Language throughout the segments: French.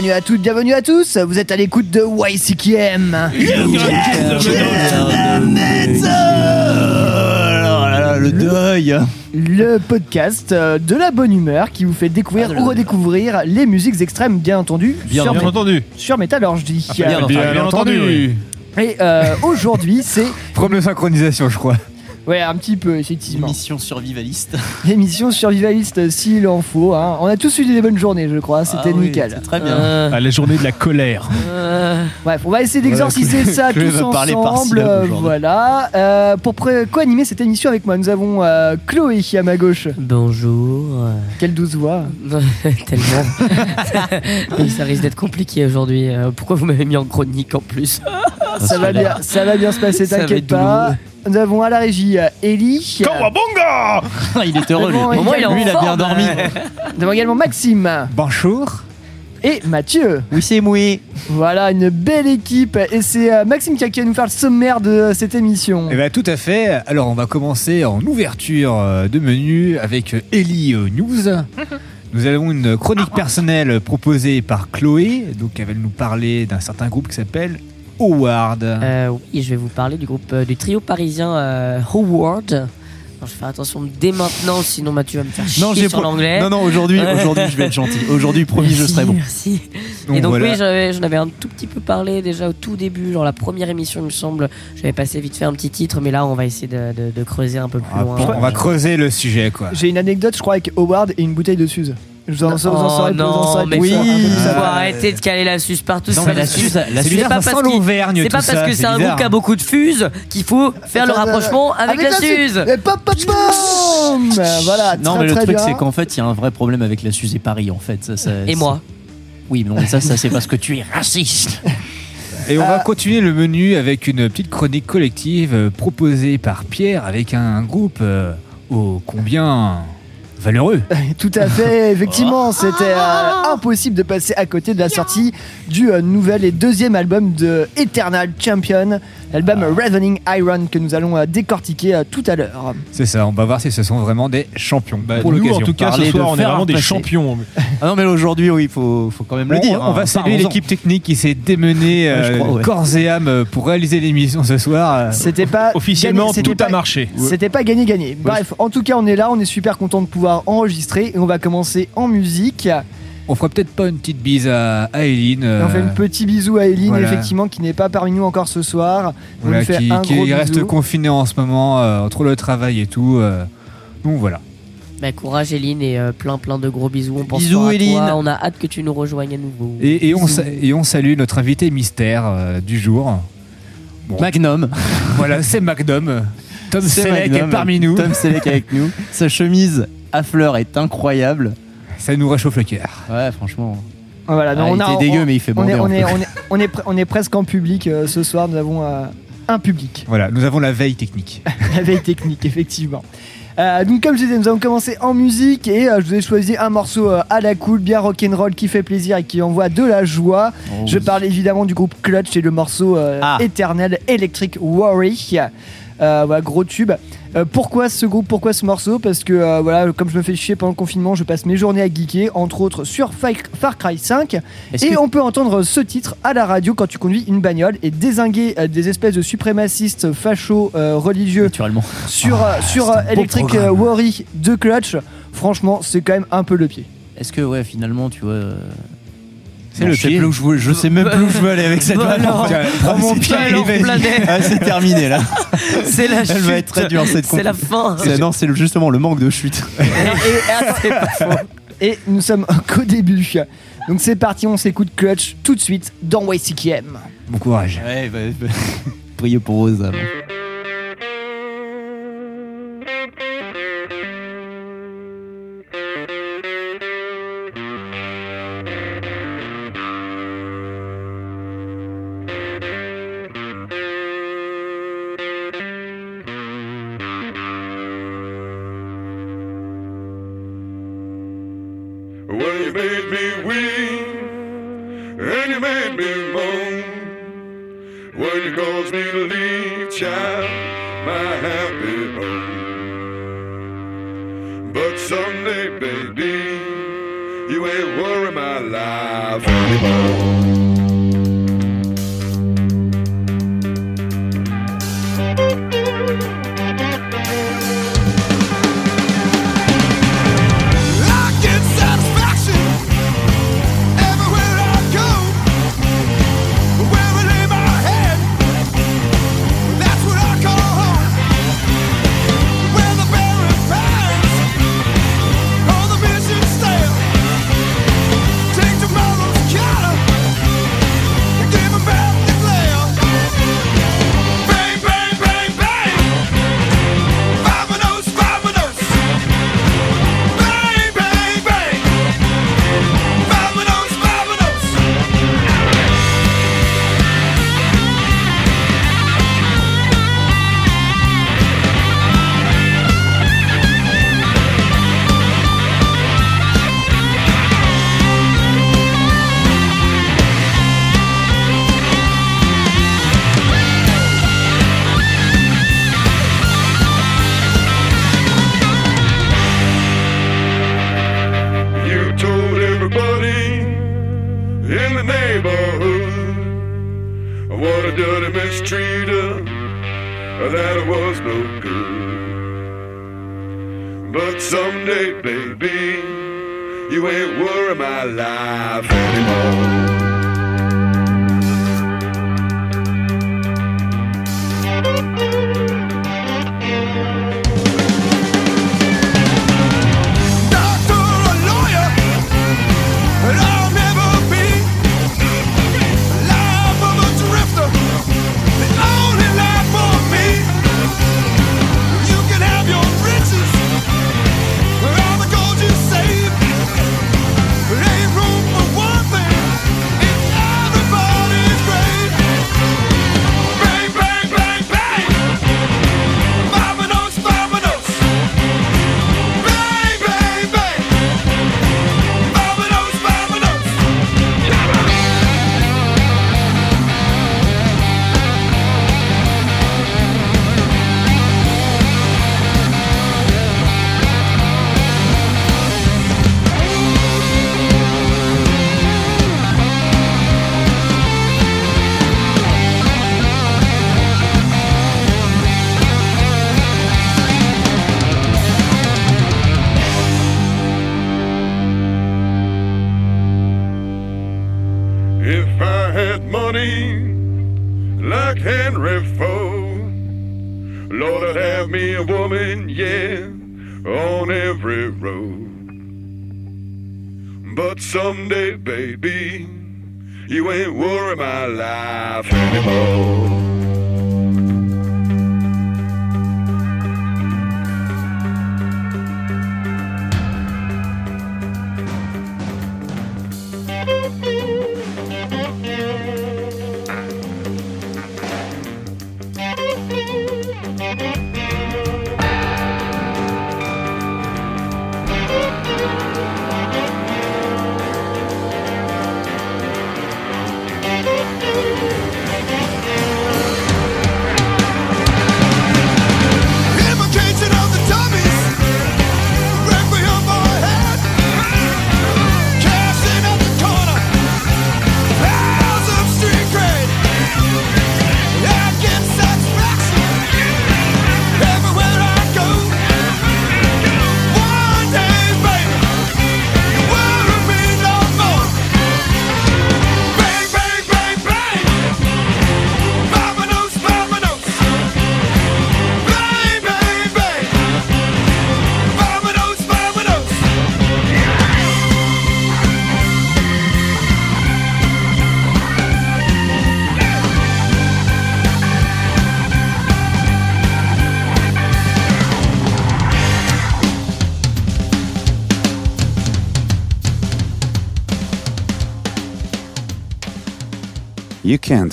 Bienvenue à toutes, bienvenue à tous. Vous êtes à l'écoute de YCKM. le deuil. Le podcast euh, de la bonne humeur qui vous fait découvrir ou redécouvrir les musiques extrêmes, bien entendu, Bien, sur, bien entendu. sur Métallurgie. Bien, bien entendu. Et euh, aujourd'hui, c'est Problème de synchronisation, je crois. Ouais un petit peu effectivement Mission survivaliste. l'émission survivaliste s'il en faut. hein. On a tous eu des bonnes journées, je crois. C'était Ah oui, nickel. c'est Très bien. Euh, Ah, la journée de la colère. Bref, on va essayer d'exorciser ça tous va parler par ensemble. euh, voilà. Euh, pour co-animer cette émission avec moi, nous avons euh, Chloé à ma gauche. Bonjour. Quelle douce voix. Tellement. Ça risque d'être compliqué aujourd'hui. Pourquoi vous m'avez mis en chronique en plus? Ça va bien, ça va bien se passer, t'inquiète pas. Nous avons à la régie euh, Ellie. Kawabonga il est heureux, lui. Bon, Au moins, il est en Lui, il a bien dormi. Nous avons également Maxime Bonjour. et Mathieu. Oui, c'est mouillé. Voilà, une belle équipe. Et c'est euh, Maxime qui a- va nous faire le sommaire de euh, cette émission. Eh ben, tout à fait. Alors, on va commencer en ouverture euh, de menu avec Ellie News. Nous avons une chronique personnelle proposée par Chloé. Donc, elle va nous parler d'un certain groupe qui s'appelle Howard. Euh, Oui, je vais vous parler du groupe euh, du trio parisien euh, Howard. Alors, je vais faire attention dès maintenant, sinon Mathieu va me faire chier Non, sur pro- l'anglais. Non, non, aujourd'hui, aujourd'hui, je vais être gentil. Aujourd'hui, promis, je serai bon. Merci. Donc, et donc voilà. oui, j'en avais un tout petit peu parlé déjà au tout début, genre la première émission, il me semble. J'avais passé vite fait un petit titre, mais là, on va essayer de, de- de creuser un peu plus Ah, loin. on va creuser le sujet, quoi. J'ai une anecdote, je crois, avec Howard et une bouteille de Suze. Vous en, vous en Oh saurez vous en plus, oui, faut arrêter de caler la suce partout. Non, ça mais la suce, C'est pas parce l'Auvergne, C'est pas que c'est un groupe qui a beaucoup de fuses qu'il faut faire le rapprochement avec, la suze. Et pop, pop, pom Voilà, Non, mais le truc, c'est qu'en fait, il y a un vrai problème avec la Suze et Paris, en fait. Ça, ça- Et moi. Oui, mais ça, ça c'est parce que tu es raciste. Et on Euh, va continuer le menu avec une petite chronique collective euh, proposée par Pierre avec un groupe euh, ô combien? Valeureux. Tout à fait, effectivement, c'était euh, impossible de passer à côté de la sortie du euh, nouvel et deuxième album de Eternal Champion, l'album Ravening Iron que nous allons euh, décortiquer euh, tout à l'heure. C'est ça, on va voir si ce sont vraiment des champions Bah, pour nous, en tout cas, ce soir, on est vraiment des champions. Ah non, mais aujourd'hui, oui, il faut, faut quand même le On- dire. on, hein. va saluer l'équipe technique qui s'est démenée crois, ouais. corps et âme pour réaliser l'émission ce soir. C'était pas Officiellement, gagné- c'était tout a pas- marché. C'était pas gagné gagné. Bref, en tout cas, on est là, on est super content de pouvoir enregistrer et on va commencer en musique. On fera peut-être pas une petite bise à, à Eileen. Et euh, on fait un petit bisou à Eline, voilà. effectivement, qui n'est pas parmi nous encore ce soir. On voilà, lui fait qui, un qui gros reste bisou. confiné en ce moment euh, entre le travail et tout. euh. donc voilà. Bah, courage, Eline, et euh, plein, plein de gros bisous. On pense Bisous, à toi. On a hâte que tu nous rejoignes à nouveau. Et, et on, et on salue notre invité mystère euh, du jour. Bon, Magnum. voilà, c'est McDom. Tom Selleck est Magnum. parmi nous. Tom Selleck avec nous. Sa chemise à fleurs est incroyable. Ça nous réchauffe le cœur. Ouais, franchement. Voilà, non, Ah, on il a- était dégueu, on- mais il fait on est, bander on, on, est, on, est, pre- on est presque en public euh, ce soir, nous avons euh, un public, Voilà, nous avons la veille technique. la veille technique, effectivement. Euh, donc comme je disais, nous allons commencer en musique et euh, je vous ai choisi un morceau euh, à la cool, bien rock'n'roll, qui fait plaisir et qui envoie de la joie. Oh, Je oui. parle évidemment du groupe Clutch et le morceau euh, Ah. éternel Electric Worry. Euh, voilà, gros tube. Euh, pourquoi ce groupe, pourquoi ce morceau Parce que euh, voilà, comme je me fais chier pendant le confinement, je passe mes journées à geeker, entre autres sur Far Cry 5. Est-ce Et que- on peut entendre ce titre à la radio quand tu conduis une bagnole et désinguer euh, des espèces de suprémacistes fachos euh, religieux Naturellement. sur, euh, euh, beau Electric euh, Worry de Clutch. Franchement, c'est quand même un peu le pied. Est-ce que, ouais, finalement, tu vois. euh, C'est non, le je sais pied. plus où je, veux- je sais même plus où je veux aller avec cette vanne. Tiens, prends mon pied. Ah, c'est terminé là. C'est la chute. Va être très dure cette C'est la fin. Non, c'est justement le manque de chute. Et nous sommes qu'au début. Donc c'est parti, on s'écoute Clutch tout de suite dans YCKM. Bon courage. Ouais, bah, priez pour vos âmes. that was no good. But someday, baby, you ain't worry my life anymore.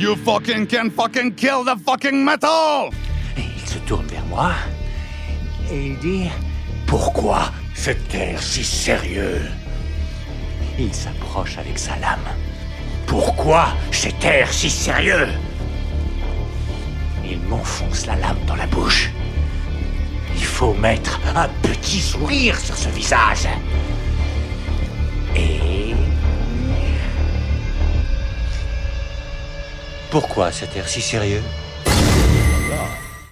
You fucking can fucking kill the fucking metal! Il se tourne vers moi et il dit Pourquoi cette air si sérieux Il s'approche avec sa lame. Pourquoi cet air si sérieux Il m'enfonce la lame dans la bouche. Il faut mettre un petit sourire sur ce visage. Pourquoi cet air si sérieux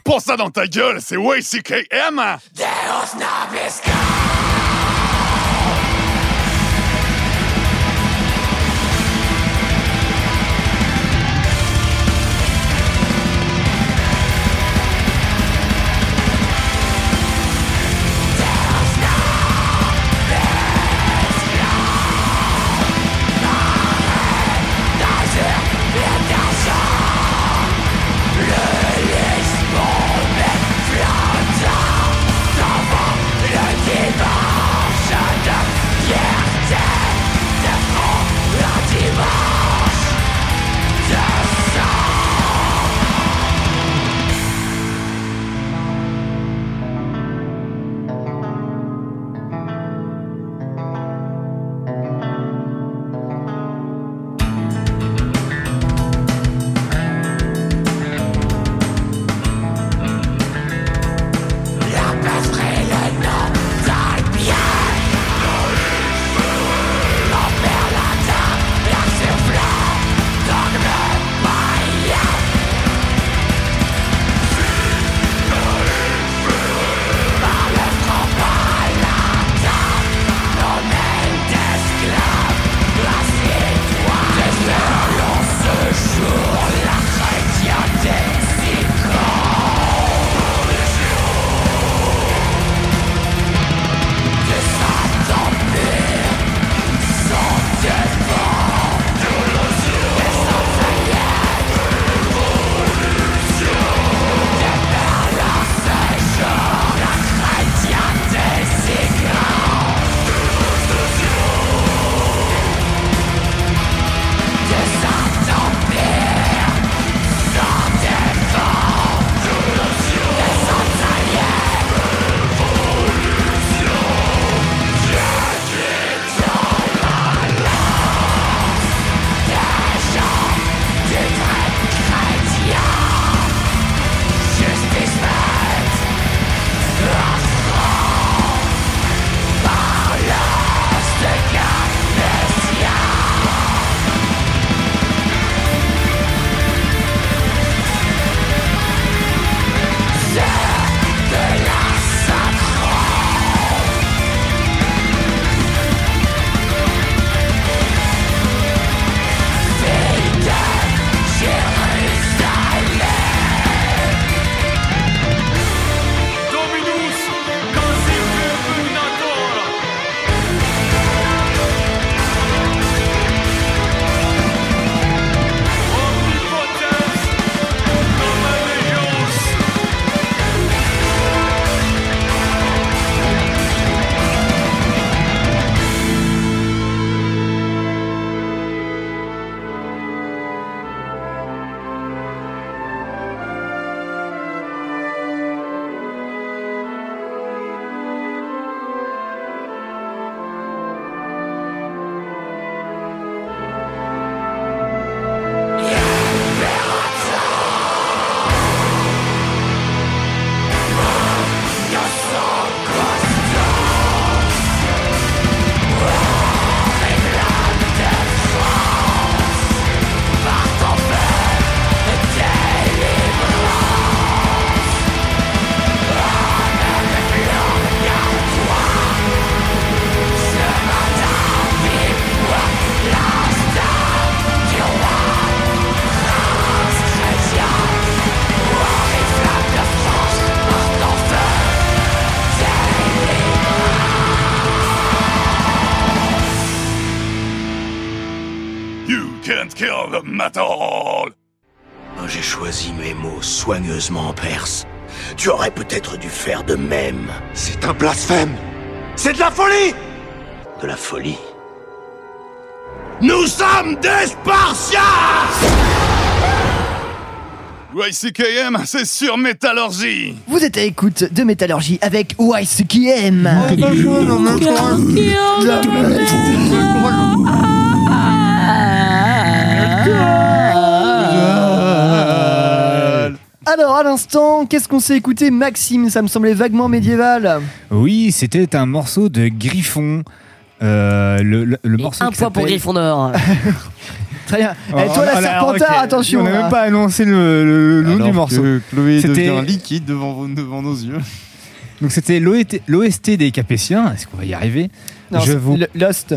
Pour ça dans ta gueule, c'est YCKM perse. Tu aurais peut-être dû faire de même. C'est un blasphème. C'est de la folie. De la folie. Nous sommes des Spartiates YCKM, c'est sur Métallurgie Vous êtes à l'écoute de Métallurgie avec YCKM. Alors, à l'instant, qu'est-ce qu'on s'est écouté, Maxime? Ça me semblait vaguement médiéval. Oui, c'était un morceau de Griffon. Euh, le, le, le Et morceau un point pour Gryffondor. Très bien. Oh, Eh, toi, la alors, Serpentard, attention. On n'a même pas annoncé le, le- le nom Alors du morceau. Chloé C'était- devient liquide devant, vos- devant nos yeux. Donc c'était l'OST des Capétiens. Est-ce qu'on va y arriver? Non, Je vous- Lost.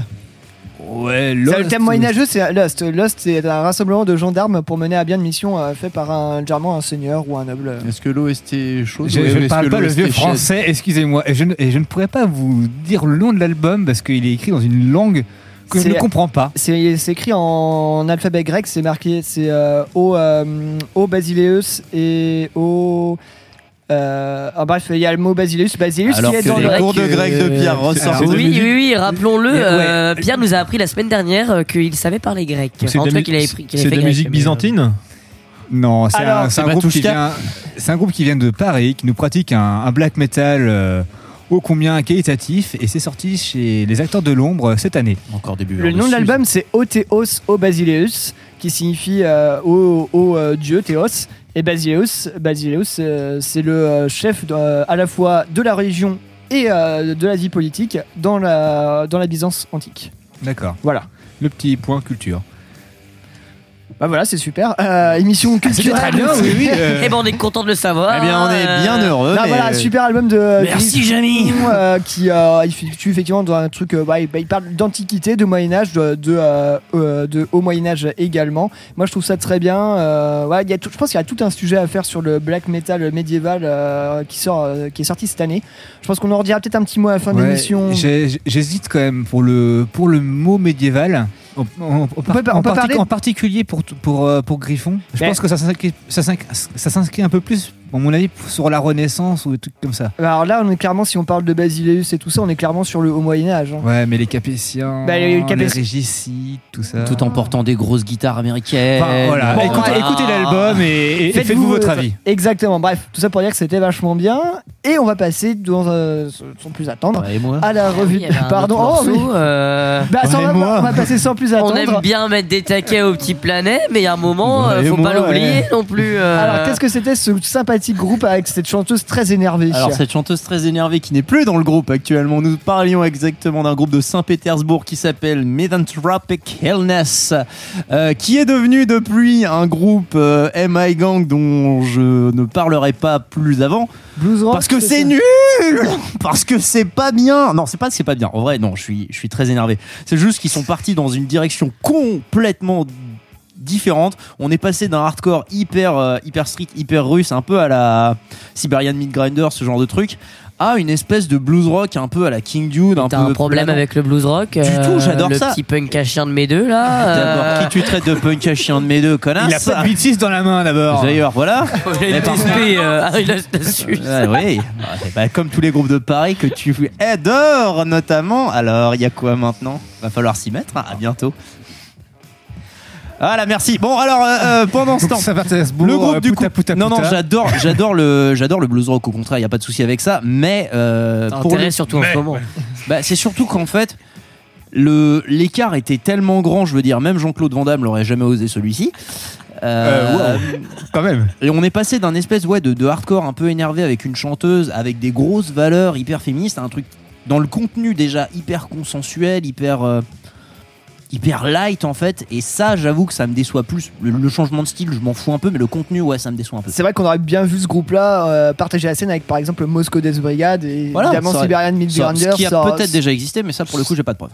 Ouais, C'est Lost. le thème moyenâgeux, c'est Lost. Lost, c'est un rassemblement de gendarmes pour mener à bien une mission euh, fait par un, généralement un seigneur ou un noble. Est-ce que l'OST est chaud Je, je ne parle pas le vieux français, excusez-moi. Et je, ne- et je ne pourrais pas vous dire le nom de l'album parce qu'il est écrit dans une langue que je C'est- ne comprends pas. C'est c'est écrit en alphabet grec, c'est marqué, c'est euh, O, euh, O Basileus et O. Euh, ah, bref, il y a le mot Basileus, Basileus Alors qui est que dans les le. cours de grec de Pierre ressortent. Oui, oui, oui, rappelons-le. Ouais. euh, Pierre nous a appris la semaine dernière euh, qu'il savait parler grec. C'est En de la, qu'il avait pris- qu'il c'est avait de la grec, musique mais, euh, byzantine Non, c'est Alors, un, c'est un c'est groupe qui vient. C'est un groupe qui vient de Paris, qui nous pratique un, un black metal euh, ô combien qualitatif, et c'est sorti chez les acteurs de l'ombre cette année. Encore début. Le nom de l'album, c'est Otheos O Basileus, qui signifie euh, euh, dieu Théos. Et Basileus, Basileus euh, c'est le euh, chef de- euh, à la fois de la religion et de la vie politique dans la, dans la Byzance antique. D'accord. Voilà. Le petit point culture. Bah voilà, c'est super. Euh, émission culturelle. très bien, oui, oui. euh, Eh ben, on est content de le savoir. Eh bien, on est bien Euh, heureux. Non, mais- voilà, super album de Merci, Jamy. euh, qui euh, il effectue effectivement dans un truc. euh, bah, il, bah, il parle d'antiquité, de Moyen Âge, de, de, euh, euh, de haut Moyen Âge également. Moi, je trouve ça très bien. Euh, ouais, il y a tout- je pense qu'il y a tout un sujet à faire sur le black metal médiéval euh, qui sort, euh, qui est sorti cette année. Je pense qu'on en redira peut-être un petit mot à la fin de ouais, l'émission. j'ai- J'hésite quand même pour le, pour le mot médiéval. En, en- en par- peut pas- on en peut partic- parler- en particulier pour, pour, euh, pour Griffon. Je Mais- pense que ça s'inscrit un peu plus, à mon avis, sur la Renaissance ou des trucs comme ça. Alors là, on est clairement, si on parle de Basileus et tout ça, on est clairement sur le haut Moyen Âge. hein. Ouais, mais les Capétiens, Bah, les les, Capétiens- régicides, tout ça. Tout en portant des grosses guitarres américaines. Enfin, voilà, Bon, écoutez, l'album et, faites-vous votre avis. Exactement. Bref, tout ça pour dire que c'était vachement bien. Et on va passer, dans, euh, sans plus attendre, Ouais, et moi à la Ah oui, revue. Pardon. Oh, oui. euh, Bah, on, va, Ouais, moi. on va passer sans plus On attendre. aime bien mettre des taquets au petit planet, mais il y a un moment, Ouais, euh, faut moi, pas l'oublier ouais. non plus. euh. Alors, qu'est-ce que c'était ce sympathique groupe avec cette chanteuse très énervée Alors cette chanteuse très énervée qui n'est plus dans le groupe actuellement, nous parlions exactement d'un groupe de Saint-Pétersbourg qui s'appelle Misanthropic Illness, euh, qui est devenu depuis un groupe euh, MI Gang dont je ne parlerai pas plus avant, Blues rock, parce que c'est nul, parce que c'est pas bien. Non, c'est pas que c'est pas bien. En vrai, non, je suis, je suis très énervé. C'est juste qu'ils sont partis dans une direction complètement différente. On est passé d'un hardcore hyper euh, hyper strict, hyper russe, un peu à la Siberian Midgrinder, ce genre de truc, à une espèce de blues rock un peu à la King Dude, un T'as peu un problème avec le blues rock euh, Du tout, j'adore le ça. petit punk à chien de mes deux là. D'abord, euh, qui tu traites de punk à chien de mes deux connasses Il a pas de 8-6 dans la main d'abord. D'ailleurs, voilà. j'ai une TSP, euh, ah, il a oui, Bah, comme tous les groupes de Paris que tu adores notamment. Alors, il y a quoi maintenant? Va falloir s'y mettre. hein. À bientôt. Voilà, merci. Bon, alors euh, euh, pendant ce temps, Saint-Pétersbourg, le groupe euh, du puta, coup. puta, non, non, j'adore, j'adore le, j'adore le blues rock. Au contraire, il y a pas de souci avec ça. Mais euh, T'as pour intérêt le- surtout en ce moment. bah, c'est surtout qu'en fait, le l'écart était tellement grand. Je veux dire, même Jean-Claude Van Damme l'aurait jamais osé celui-ci. Euh, Quand même. et on est passé d'un espèce ouais, de, de hardcore un peu énervé avec une chanteuse avec des grosses valeurs hyper féministes à un truc dans le contenu déjà hyper consensuel, hyper euh, hyper light en fait. Et ça, j'avoue que ça me déçoit plus. Le, le changement de style, je m'en fous un peu, mais le contenu, ouais, ça me déçoit un peu. C'est vrai qu'on aurait bien vu ce groupe-là euh, partager la scène avec par exemple Moscow Death Brigade et Voilà, évidemment ça aurait- Siberian Midgrinder. ce qui a ça- peut-être déjà existé, mais ça pour le coup, j'ai pas de preuve.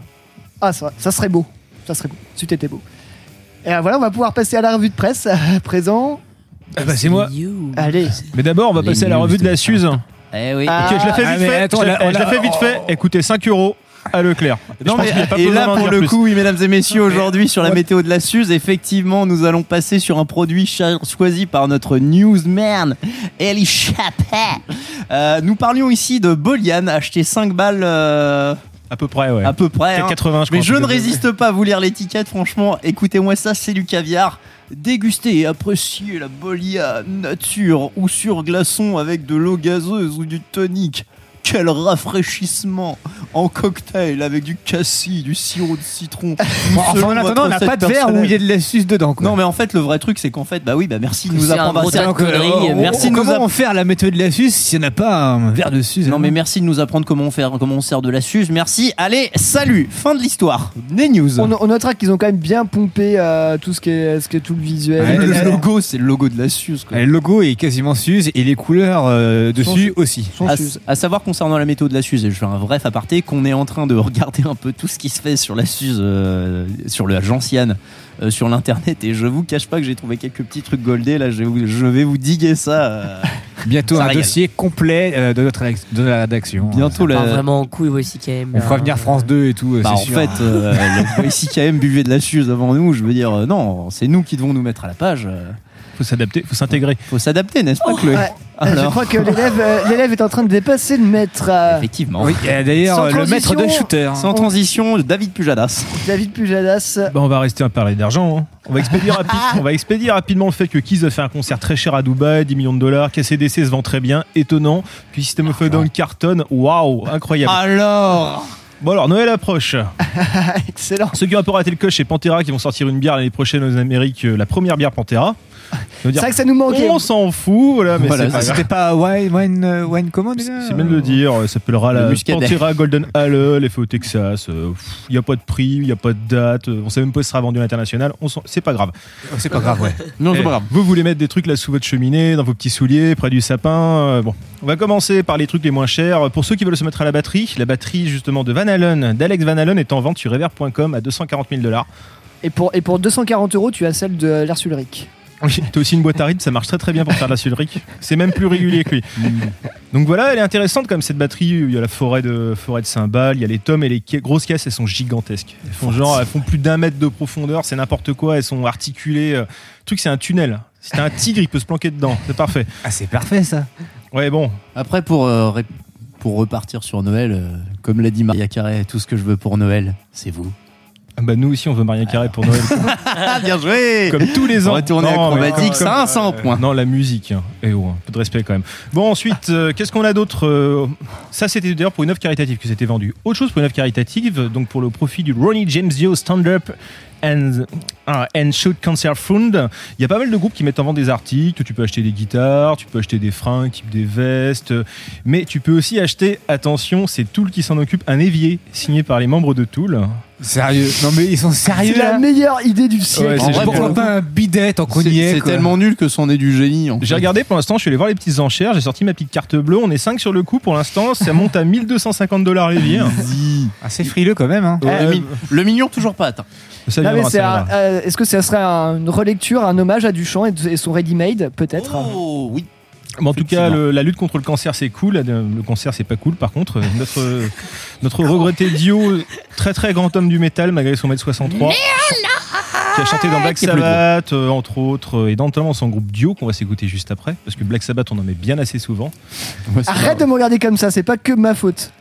Ah, ça, ça serait beau. Ça serait beau. C'eût été beau. Et euh, voilà, on va pouvoir passer à la revue de presse à présent. Ah bah, c'est moi. You. Allez. Mais d'abord, on va Les passer à la revue de la Suze. Eh oui. Ah. Je la fais Ah, vite fait. attends, je la, on je fais vite fait. Écoutez, 5 euros. À Leclerc. Non, mais, et là, pour le plus. coup, oui, mesdames et messieurs, aujourd'hui, sur la météo de la Suze, effectivement, nous allons passer sur un produit choisi par notre newsman, Eli Chappet. Euh, nous parlions ici de Bolian, acheté 5 balles euh, À peu près, ouais. à peu près. hein. 80, je Mais je ne résiste pas à vous lire l'étiquette, franchement. Écoutez-moi ça, c'est du caviar. Dégustez et appréciez la Bolia nature ou sur glaçon avec de l'eau gazeuse ou du tonique. Quel rafraîchissement en cocktail avec du cassis, du sirop de citron. Bon, enfin, Selon en attendant, on n'a pas de verre où il y a de la suce dedans. Quoi. Non, mais en fait, le vrai truc, c'est qu'en fait, bah oui, bah merci de nous apprendre à ça. euh, conneries, on- merci on- de nous comment app- faire la méthode de la suce s'il n'y en a pas un verre de suce Non mais merci de nous apprendre comment on fait, comment on sert de la suze. Merci. Allez, salut. Fin de l'histoire. Des news. On, on notera qu'ils ont quand même bien pompé euh, tout ce qui est, ce qui est tout le visuel. Ouais, le logo, c'est le logo de la suze. quoi. Le logo est quasiment suze et les couleurs euh, dessus aussi. À, Suze. à savoir concernant la méthode de la Suze, et je fais un bref aparté, qu'on est en train de regarder un peu tout ce qui se fait sur la Suze, euh, sur le Gentiane, euh, sur l'internet, et je vous cache pas que j'ai trouvé quelques petits trucs goldés. Là, je vais vous, je vais vous diguer ça. euh, Bientôt Ça un régale. dossier complet euh, de notre de la rédaction. bientôt Pas la. vraiment en couille quand même. On fera venir France 2 et tout. Bah, c'est en sûr. fait, euh, le même buvait de la Suze avant nous. Je veux dire, euh, non, c'est nous qui devons nous mettre à la page. Faut s'adapter, faut s'intégrer. faut s'adapter, n'est-ce pas, Chloé? Ouais. Je Alors, crois que l'élève euh, l'élève est en train de dépasser le maître. euh, effectivement. Oui, d'ailleurs Sans euh, le maître de transition. shooter. Sans transition, David Pujadas. David Pujadas. Bah, on va rester à parler d'argent. hein. On, va expédier on va expédier rapidement le fait que Kiss a fait un concert très cher à Dubaï, 10 millions de dollars, qu'ACDC se vend très bien, étonnant, que System of a Down cartonne, waouh, incroyable. Alors Bon alors, Noël approche. Excellent. Ceux qui ont un peu raté le coche, c'est Pantera qui vont sortir une bière l'année prochaine aux Amériques, la première bière Pantera. C'est vrai que ça nous manquait. on s'en fout, voilà, mais Voilà, c'est pas. C'était pas wine, wine, euh, wine comment déjà C'est bien de le dire, ça s'appellera Le la. Pantera Golden est faite au Texas. Il n'y a pas de prix, il n'y a pas de date, euh, on sait même pas si ce sera vendu à l'international, on s'en- c'est pas grave. Oh, C'est pas grave, ouais. Non, c'est Eh, pas grave. Vous voulez mettre des trucs là sous votre cheminée, dans vos petits souliers, près du sapin. euh, bon, on va commencer par les trucs les moins chers. Pour ceux qui veulent se mettre à la batterie, la batterie justement de Van Allen, d'Alex Van Allen, est en vente sur reverb.com à 240 000 dollars. Et pour, et pour 240 euros, tu as celle de Lars Ulrich. Oui, t'as aussi une boîte à rythme, ça marche très très bien pour faire de la sulrique. C'est même plus régulier que lui. Donc voilà, elle est intéressante comme cette batterie. Il y a la forêt de forêt de cymbales, il y a les tomes et les ca- grosses caisses, elles sont gigantesques. Elles font genre, elles font plus d'un mètre de profondeur, c'est n'importe quoi. Elles sont articulées. euh, Le truc, c'est un tunnel. Si t'as un tigre, il peut se planquer dedans. C'est parfait. Ah, c'est parfait ça. Ouais, bon, Après, pour, euh, pour repartir sur Noël, euh, comme l'a dit Maria Carré, tout ce que je veux pour Noël, c'est vous. Ah Bah nous aussi on veut Maria Carré pour Noël. Ah, bien joué Comme tous les ans. Retourner Non, mais acrobatique, comme- ça, ça en euh, point. Non, la musique. hein. Eh oh, un peu de respect quand même. Bon, ensuite, euh, qu'est-ce qu'on a d'autre euh, Ça, c'était d'ailleurs pour une œuvre caritative que c'était vendu. Autre chose pour une œuvre caritative, donc pour le profit du Ronnie James Dio Stand Up and, ah, and Shoot Cancer Fund. Il y a pas mal de groupes qui mettent en vente des articles. Tu peux acheter des guitares, tu peux acheter des fringues, type des vestes. Mais tu peux aussi acheter, attention, c'est Tool qui s'en occupe, un évier signé par les membres de Tool. Sérieux Non mais ils sont sérieux C'est la là meilleure idée du siècle. Ouais, c'est En vrai. Pourquoi pas un bidet tant qu'on C'est c'est quoi. tellement nul que c'en est du génie. en J'ai regardé pour l'instant, je suis allé voir les petites enchères, j'ai sorti ma petite carte bleue, on est 5 sur le coup pour l'instant, ça monte à 1250 dollars l'évier. Assez frileux quand même. Hein. le, mi- le million toujours pas atteint. Ça Non, mais viendra, c'est ça un- viendra. euh, Est-ce que ça serait un- une relecture, un hommage à Duchamp et, et son ready-made, peut-être? Oh oui. En tout cas, le- la lutte contre le cancer, c'est cool. Le cancer, c'est pas cool. Par contre, euh, notre, notre regretté Dio, très très grand homme du métal, malgré son mètre 63, qui a chanté dans Black Sabbath, euh, entre autres, euh, et notamment son groupe Dio, qu'on va s'écouter juste après, parce que Black Sabbath, on en met bien assez souvent. Arrête de me regarder comme ça, c'est pas que ma faute.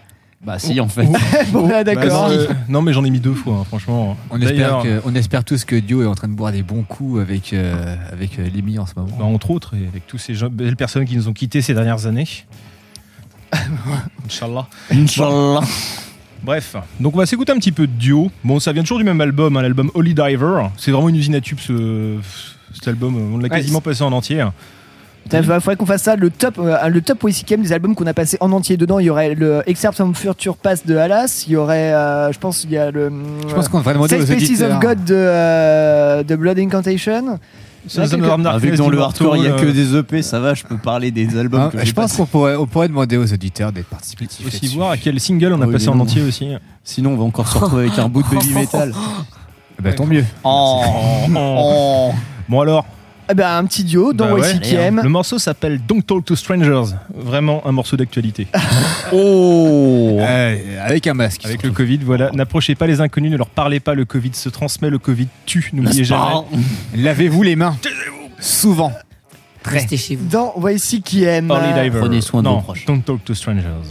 Bah si en fait. bon, ah, d'accord. Bah, euh, non, mais j'en ai mis deux fois, hein, franchement. On espère, D'ailleurs, que, on espère tous que Dio est en train de boire des bons coups avec, euh, avec euh, en ce moment. bah, entre autres, et avec tous ces gens- belles personnes qui nous ont quittés ces dernières années. Inch'Allah. Inch'Allah. Bref, donc on va s'écouter un petit peu de Dio. Bon, ça vient toujours du même album, hein, l'album Holy Diver. C'est vraiment une usine à tubes ce, cet album. On l'a Ouais, quasiment passé en entier. Il faudrait qu'on fasse ça, le top, euh, le top OICKM des albums qu'on a passé en entier dedans. Il y aurait le Excerpt from Future Past de Alas. Il y aurait, euh, je pense, il y a le. Je pense qu'on devrait demander Safe aux Spaces auditeurs. of God de, euh, de Blood Incantation. Ça, Ouais, ça me quelque- ramène à Ah, vu que dans le hardcore il y a que des EP, ça va, je peux parler des albums Hein, que je pense qu'on pourrait, on pourrait demander aux auditeurs d'être participatifs. Aussi voir à quel single on a Oui, passé en entier aussi. Sinon on va encore se retrouver avec un bout de baby metal. Bah, tant mieux. Oh, oh. Bon alors, eh ben, un petit duo, dont bah ouais, KM. Le morceau s'appelle Don't Talk to Strangers. Vraiment un morceau d'actualité. oh Avec un masque. Avec le Covid, voilà. N'approchez pas les inconnus, ne leur parlez pas. Le Covid se transmet, le Covid tue, n'oubliez jamais. Lavez-vous les mains. Souvent. Restez chez vous. Dans Voici qui aime. Prenez soin de vos proches. Don't Talk to Strangers.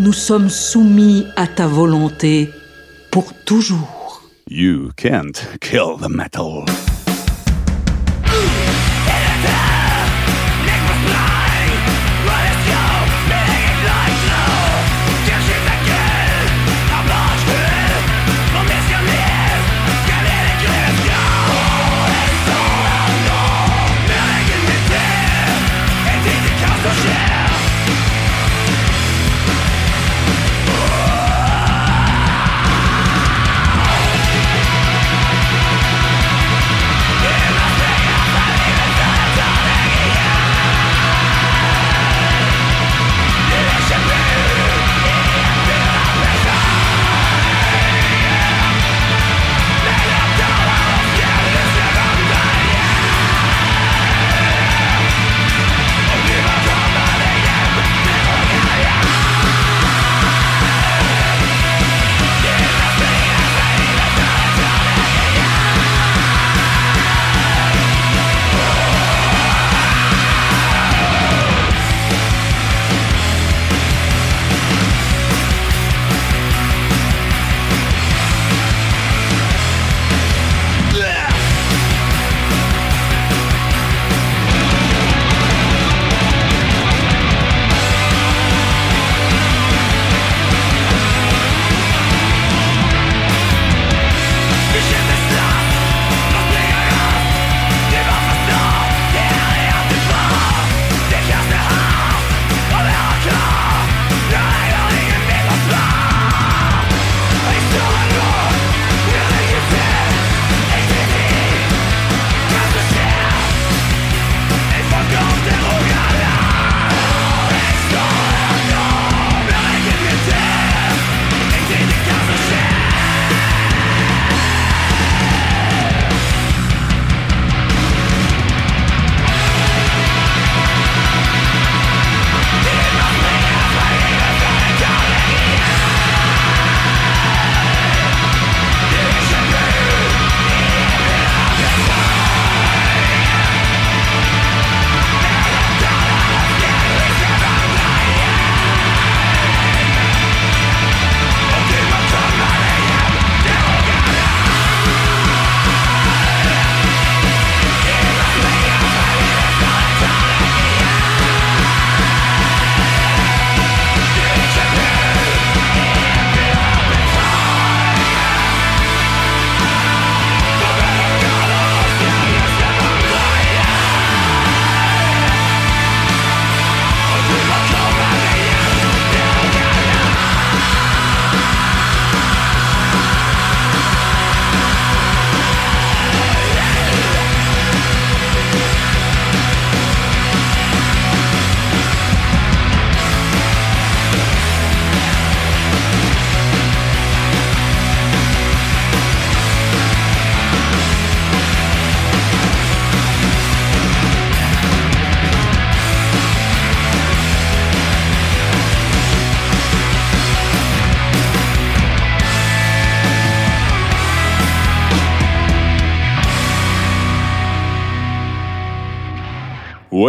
nous sommes soumis à ta volonté pour toujours. You can't kill the metal.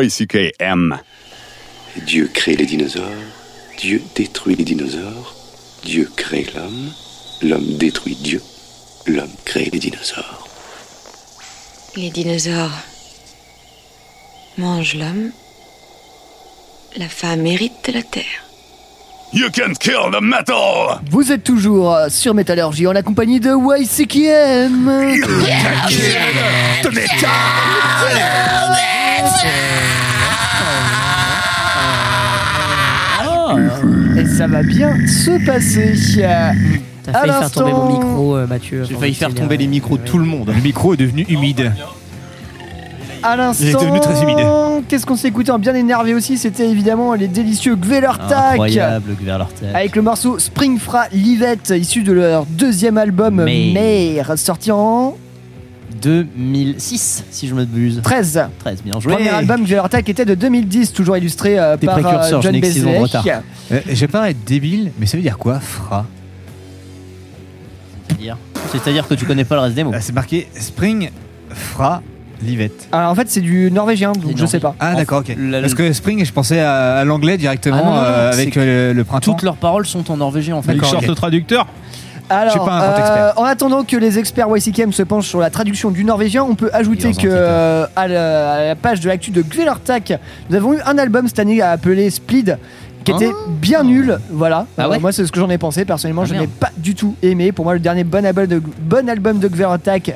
YCKM. Dieu crée les dinosaures, Dieu détruit les dinosaures, Dieu crée l'homme, l'homme détruit Dieu, l'homme crée les dinosaures. Les dinosaures mangent l'homme. La femme hérite de la terre. You can kill the metal! Vous êtes toujours sur Métallurgie en la compagnie de YCKM. Et ça va bien se passer. T'as failli faire tomber mon micro, euh, Mathieu. J'ai failli faire tomber les micros de tout le monde. Le micro est devenu humide. À Il est devenu très humide. l'instant, qu'est-ce qu'on s'est écouté en bien énervé aussi C'était évidemment les délicieux Gvelertak. Incroyable. Avec le morceau Springfra Livette, issu de leur deuxième album Mais- Mère, sorti en 2006, si je me abuse. 13. 13, bien joué. Premier album Gvelertak était de 2010, toujours illustré euh, Des par euh, John je n'ai que six ans de Bezelec. retard. Euh, J'ai pas être débile, mais ça veut dire quoi, fra? C'est-à-dire C'est-à-dire que tu connais pas le reste des mots. Ah, C'est marqué Spring, fra, Livet. Alors, en fait, c'est du norvégien, donc je sais pas. Ah d'accord, ok. la- Parce que Spring, je pensais à, à l'anglais directement Ah non, non, non, euh, avec euh, le, le printemps. Toutes leurs paroles sont en norvégien en fait. Il sorte le traducteur. Alors, Je suis pas un grand euh, expert. en attendant que les experts YCKM se penchent sur la traduction du norvégien, on peut ajouter que euh, à, la, à la page de l'actu de Gvelertak, nous avons eu un album cette année appelé Split qui était bien nul, voilà. Ah Euh, ouais moi, c'est ce que j'en ai pensé. Personnellement, Ah, je n'ai pas du tout aimé. Pour moi, le dernier bon album de, bon album de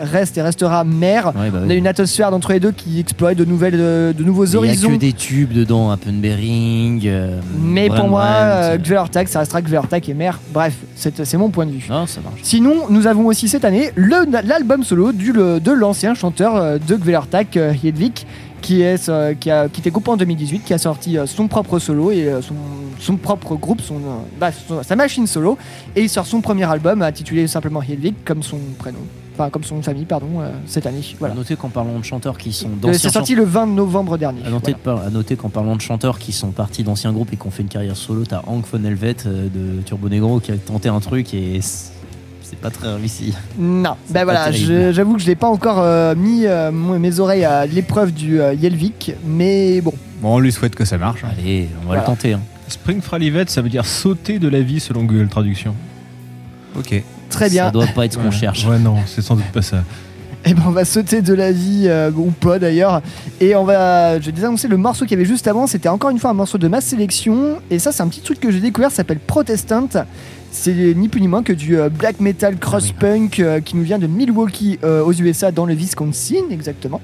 reste et restera Mère. Ouais, bah On a une atmosphère d'entre les deux qui explorait de nouvelles, de, de nouveaux Il y a horizons. que des tubes dedans, Appenbering. euh, Mais pour moi, euh, Gvelertak, ça restera Gvelertak et Mère. Bref, c'est mon point de vue. Non, ça marche. Sinon, nous avons aussi cette année l'album solo du, le- de l'ancien chanteur euh, de Gvelertak, euh, Hedvig, qui, est, euh, qui, a, qui était coupé en 2018, qui a sorti euh, son propre solo et euh, son, son propre groupe, son, bah, son- sa machine solo. Et il sort son premier album intitulé simplement Hedvig, comme son prénom. Enfin, comme son famille, pardon, euh, cette année. Voilà. À noter qu'en parlant de chanteurs qui sont d'anciens C'est sorti le 20 novembre dernier. À noter, Voilà. de par- à noter qu'en parlant de chanteurs qui sont partis d'anciens groupes et qui ont fait une carrière solo, t'as Hank von Helvet de Turbo Negro qui a tenté un truc et c'est pas très réussi. Non, ben voilà, j'avoue que je n'ai pas encore euh, mis euh, mes oreilles à l'épreuve du euh, Yelvik, mais bon. Bon, on lui souhaite que ça marche. hein. Allez, on va Voilà. le tenter. hein. Spring Fralivet, ça veut dire sauter de la vie selon Google Traduction. Ok. Très bien. Ça doit pas être ce qu'on Ouais. cherche. Ouais, non, c'est sans doute pas ça. Et ben on va sauter de la vie, euh, ou pas d'ailleurs. Et on va. Je vais désannoncer le morceau qu'il y avait juste avant. C'était encore une fois un morceau de ma sélection. Et ça, c'est un petit truc que j'ai découvert. Ça s'appelle Protestant. C'est ni plus ni moins que du euh, black metal cross punk euh, qui nous vient de Milwaukee euh, aux USA dans le Wisconsin exactement.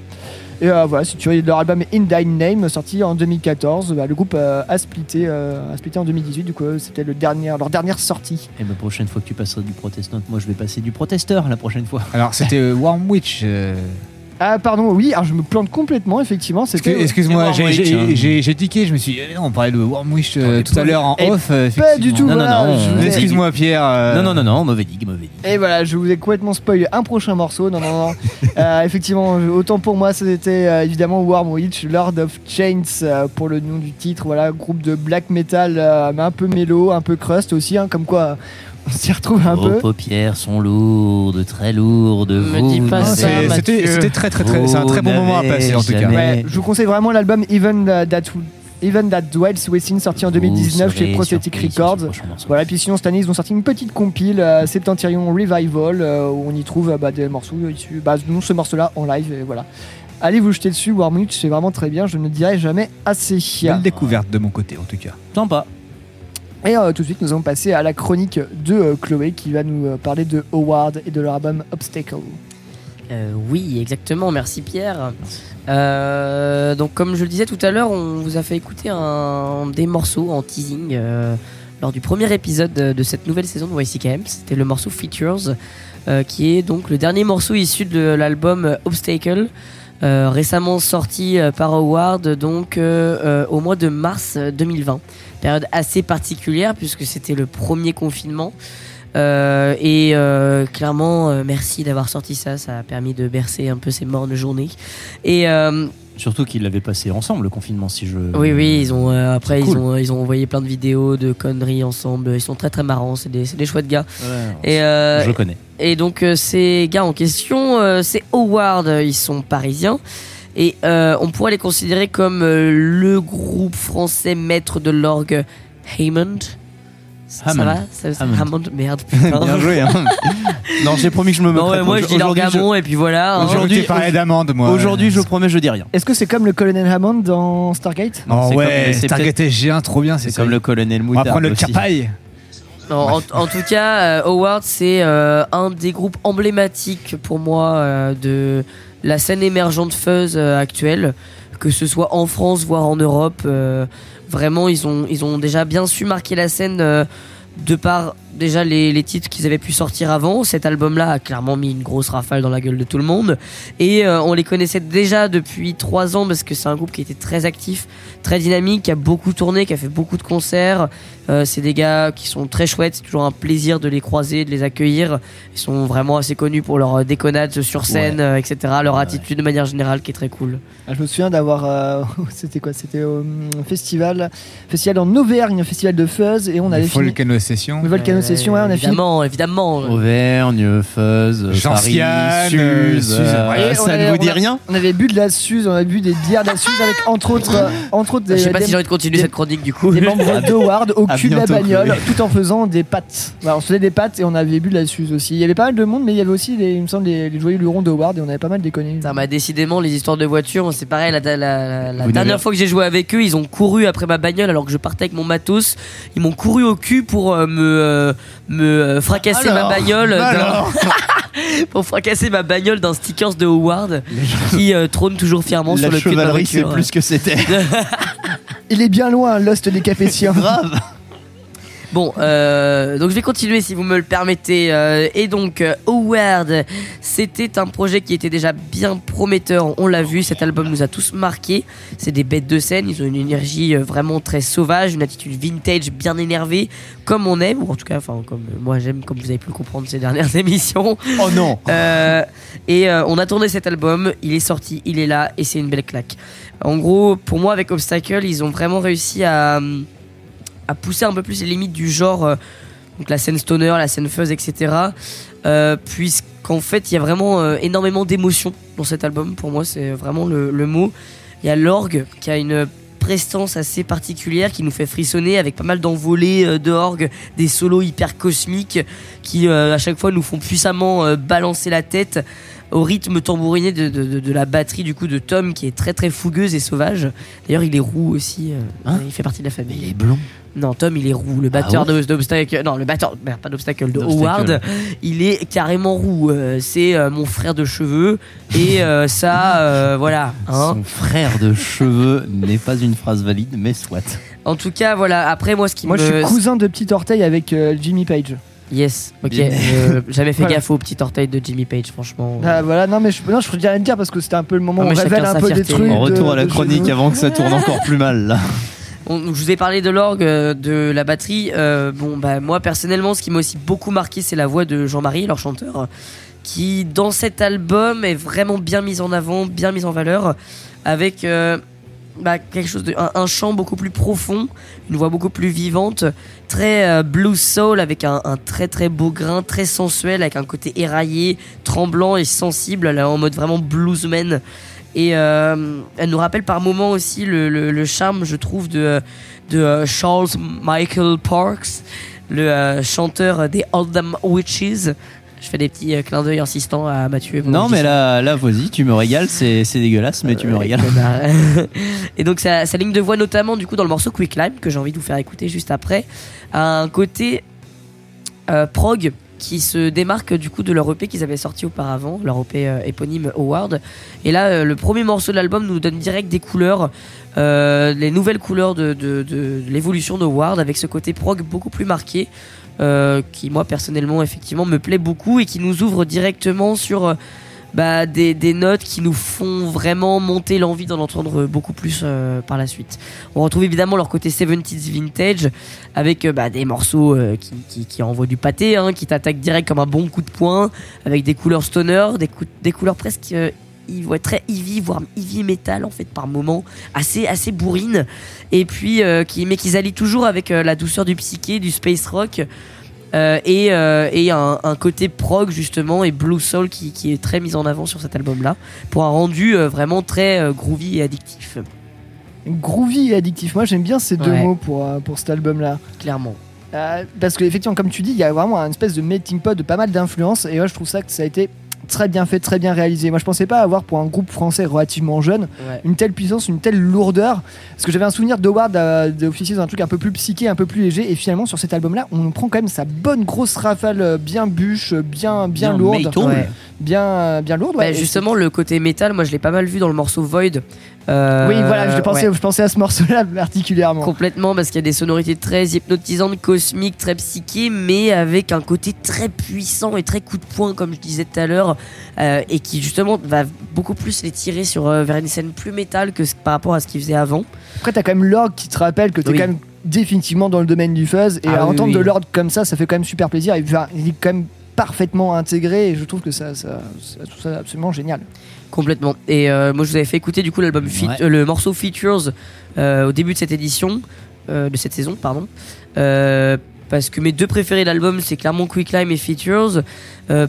Et euh, voilà, si tu veux, leur album In Thy Name sorti en 2014. Bah, le groupe euh, a splitté, euh, a splitté en 2018. Du coup, c'était le dernier, leur dernière sortie. Et la prochaine fois que tu passeras du protestant, moi je vais passer du protesteur la prochaine fois. Alors, c'était Warm Witch. Ah pardon, oui. Alors je me plante complètement. Effectivement, c'était. Excuse-moi, j'ai- j'ai j'ai- j'ai tiqué, je me suis dit, eh non, on parlait de Warm Witch euh, tout à l'heure en Et off. euh, Pas du effectivement. tout. Non, non, voilà, non, je on- vous ai- Excuse-moi, Pierre. euh, Non, non, non, non, mauvais digue, mauvais digue. Et voilà, je vous ai complètement spoilé un prochain morceau. Non, non, non. Euh, effectivement, je- autant pour moi, c'était euh, évidemment Warm Witch, Lord of Chains euh, pour le nom du titre. Voilà, groupe de black metal, euh, mais un peu mélo, un peu crust aussi, hein, comme quoi on s'y retrouve un Vos peu. paupières sont lourdes, très lourdes. Me vous dis pas n'avez- ça, c'est- C'était Mathieu. c'était très, très, très. C'est un très bon moment à passer, en tout cas. Jamais. Ouais, je vous conseille vraiment l'album Even That Even That Dwells Within sorti en 2019 Vous serez chez Prosthetic surpris sur ce Records. prochain morceau. Voilà, puis sinon cette année ils ont sorti une petite compile euh, Septentrion Revival euh, où on y trouve euh, bah, des morceaux issus, bah, ce morceau là en live et voilà. Allez vous jeter dessus, Warmute c'est vraiment très bien, je ne le dirai jamais assez. Belle découverte de mon côté, en tout cas. Sympa. Et euh, tout de suite nous allons passer à la chronique de euh, Chloé qui va nous euh, parler de Howard et de leur album Obstacle. Oui, exactement. Merci Pierre. Donc, comme je le disais tout à l'heure, on vous a fait écouter un, des morceaux en teasing lors du premier épisode de, de cette nouvelle saison de YCKM. C'était le morceau Features, qui est donc le dernier morceau issu de l'album Obstacle. Euh, récemment sorti euh, par Howard donc euh, euh, au mois de mars euh, 2020 période assez particulière puisque c'était le premier confinement euh, et euh, clairement, merci d'avoir sorti ça. Ça a permis de bercer un peu ces mornes journées. Et Surtout qu'ils l'avaient passé ensemble le confinement, si je. oui, oui, ils ont euh, après ils ont ils ont envoyé plein de vidéos de conneries ensemble. Ils sont très très marrants. C'est des des chouettes gars. Ouais, Et euh, je connais. et donc euh, ces gars en question, c'est Howard, ils sont parisiens. Et on pourrait les considérer comme le groupe français maître de l'orgue Hammond. Ça Hammond. va Ça- ça- Hammond. Hammond, merde, putain. Bien joué. hein. non, j'ai promis que je me Non, mettrais ouais, moi je dis Aujourd'hui, l'orgamon et puis voilà. hein. Aujourd'hui, tu parlais d'amande, moi. Aujourd'hui, je promets, je dis rien. Est-ce que c'est comme le colonel Hammond dans Stargate? Oh c'est ouais, comme- c'est Stargate SG1, trop bien. C'est comme le colonel On va Moutard. prendre le aussi. capaille. Non, en, en tout cas, euh, Howard, c'est euh, un des groupes emblématiques pour moi euh, de la scène émergente fuzz euh, actuelle, que ce soit en France, voire en Europe. euh, vraiment, ils ont, déjà bien su marquer la scène euh, de par déjà les, les titres qu'ils avaient pu sortir avant. Cet album-là a clairement mis une grosse rafale dans la gueule de tout le monde. Et euh, on les connaissait déjà depuis trois ans parce que c'est un groupe qui était très actif, très dynamique, qui a beaucoup tourné, qui a fait beaucoup de concerts. Euh, c'est des gars qui sont très chouettes, c'est toujours un plaisir de les croiser, de les accueillir. Ils sont vraiment assez connus pour leur déconnade sur scène, euh, etc. Leur attitude de manière générale qui est très cool. Ah, Je me souviens d'avoir. euh, c'était quoi? C'était au hum, festival, festival en Auvergne, un festival de fuzz, et on avait fini. Volcano Session. Le Volcano Session, ouais, on a fini. Évidemment, évidemment. Auvergne, Fuzz, Gentiane, Paris, euh, Suze. Suze, euh, ça avait- ne vous dit a- rien On avait bu de la Suze, on a bu des bières de la Suze avec entre autres, euh, entre autres des, Je sais pas des- si j'ai envie de continuer des- cette chronique du coup. des membres d'Howard au À cul de la bagnole, tout en faisant des pâtes. Voilà, on se faisait des pâtes et on avait bu de la Suze aussi. Il y avait pas mal de monde, mais il y avait aussi, les, il me semble, les, les joyeux lurons d'Howard et on avait pas mal déconné. Bah, décidément, les histoires de voitures, c'est pareil. La, la- la- la Vous dernière fois que j'ai joué avec eux, ils ont couru après ma bagnole alors que je partais avec mon matos. Ils m'ont couru au cul pour euh, me, me euh, fracasser Alors, ma bagnole. pour fracasser ma bagnole d'un stickers de Howard qui euh, trône toujours fièrement La sur le cul de ma chevalerie, c'est plus que c'était. Il est bien loin, Lost des Capétiens. Grave. Bon, euh, donc je vais continuer si vous me le permettez. Euh, et donc, euh, Howard, c'était un projet qui était déjà bien prometteur. On l'a vu, cet album nous a tous marqués. C'est des bêtes de scène, ils ont une énergie euh, vraiment très sauvage, une attitude vintage bien énervée, comme on aime, ou en tout cas, enfin, comme euh, moi j'aime, comme vous avez pu le comprendre ces dernières émissions. Oh non. Euh, et on a tourné cet album, il est sorti, il est là, et c'est une belle claque. En gros, pour moi, avec Obstacle, ils ont vraiment réussi à, à pousser un peu plus les limites du genre, euh, donc la scène stoner, la scène fuzz, etc. Euh, Puisqu'en fait, il y a vraiment euh, énormément d'émotions dans cet album. Pour moi, c'est vraiment le, le mot. Il y a l'orgue qui a une prestance assez particulière qui nous fait frissonner avec pas mal d'envolées euh, d'orgue, des solos hyper cosmiques qui à chaque fois nous font puissamment balancer la tête au rythme tambouriné de, de- de- de la batterie du coup de Tom qui est très très fougueuse et sauvage. D'ailleurs il est roux aussi, euh, il fait partie de la famille. Il est blond. Non, Tom, il est roux. Le batteur Ah ouais de- d'Obstacle. Non, le batteur. Merde, pas d'Obstacle, de. Howard. Il est carrément roux. Euh, c'est euh, mon frère de cheveux. Et euh, ça, euh, voilà. hein. Son frère de cheveux n'est pas une phrase valide, mais soit. En tout cas, voilà. Après, moi, ce qui Moi, me. je suis cousin de petit orteil avec euh, Jimmy Page. Yes, ok. Euh, J'avais fait Voilà. gaffe au petit orteil de Jimmy Page, franchement. Ah, voilà, non, mais je, non, je rien dire parce que c'était un peu le moment Non, où on révèle un peu des trucs. En retour de- à la chronique cheveux. avant que ça tourne encore plus mal là. On- je vous ai parlé de l'orgue, euh, de la batterie. Euh, bon, bah, moi personnellement, ce qui m'a aussi beaucoup marqué, c'est la voix de Jean-Marie, leur chanteur, qui dans cet album est vraiment bien mise en avant, bien mise en valeur, avec euh, bah, quelque chose un, chant beaucoup plus profond, une voix beaucoup plus vivante, très blues soul avec un, très très beau grain, très sensuel, avec un côté éraillé, tremblant et sensible, en mode vraiment bluesman. Et euh, elle nous rappelle par moments aussi le, le- le charme, je trouve, de, de euh, Charles Michael Parks, le euh, chanteur des Oldham Witches. Je fais des petits euh, clins d'œil insistants à Mathieu. Non, mais là, là, vas-y, tu me régales, c'est c'est dégueulasse, mais tu me régales. et donc sa, sa ligne de voix notamment du coup dans le morceau Quick Lime que j'ai envie de vous faire écouter juste après a un côté prog qui se démarque du coup de leur EP qu'ils avaient sorti auparavant, leur EP euh, éponyme Howard. Et là, euh, le premier morceau de l'album nous donne direct des couleurs, euh, les nouvelles couleurs de, l'évolution de Howard avec ce côté prog beaucoup plus marqué. qui moi personnellement effectivement me plaît beaucoup et qui nous ouvre directement sur bah, des, des notes qui nous font vraiment monter l'envie d'en entendre beaucoup plus euh, par la suite. On retrouve évidemment leur côté 70s vintage avec euh, bah, des morceaux euh, qui, qui, envoient du pâté, hein, qui t'attaquent direct comme un bon coup de poing, avec des couleurs stoner, des, cou- des couleurs presque ouais, très heavy, voire heavy metal en fait par moment, assez, assez bourrine, et puis qui, mais qu'ils allient toujours avec la douceur du psyché, du space rock euh, et, euh, et un, un côté prog justement et blue soul qui, qui est très mis en avant sur cet album là pour un rendu euh, vraiment très groovy et addictif Groovy et addictif. Moi, j'aime bien ces deux Ouais. mots pour, pour cet album-là. clairement Euh, parce que effectivement, comme tu dis, il y a vraiment une espèce de melting pot de pas mal d'influences. Et moi, je trouve ça que ça a été très bien fait, très bien réalisé. Moi, je pensais pas avoir pour un groupe français relativement jeune Ouais. une telle puissance, une telle lourdeur. Parce que j'avais un souvenir d'Howard euh, d'officier dans un truc un peu plus psyché, un peu plus léger. Et finalement, sur cet album-là, on prend quand même sa bonne grosse rafale, euh, bien bûche, euh, bien, bien, Bien lourde. Ouais. Bien, euh, bien lourde. ouais. Bah, justement le côté métal moi je l'ai pas mal vu dans le morceau Void Euh, Oui, voilà, je, pensais, ouais. je pensais à ce morceau-là particulièrement. Complètement, parce qu'il y a des sonorités très hypnotisantes, cosmiques, très psychées, mais avec un côté très puissant et très coup de poing, comme je disais tout à l'heure, euh, et qui justement va beaucoup plus les tirer sur, euh, vers une scène plus métal que par rapport à ce qu'ils faisaient avant. Après, t'as quand même l'orgue qui te rappelle que t'es Oui. quand même définitivement dans le domaine du fuzz. Et Ah à oui, entendre oui. de l'orgue comme ça, ça fait quand même super plaisir. Il, va- il est quand même parfaitement intégré et je trouve que ça, ça, ça absolument génial. Complètement. Et euh, moi, je vous avais fait écouter du coup l'album, Ouais. euh, le morceau Features euh, au début de cette édition, de cette saison, pardon. Parce que mes deux préférés de l'album, c'est clairement Quicklime et Features,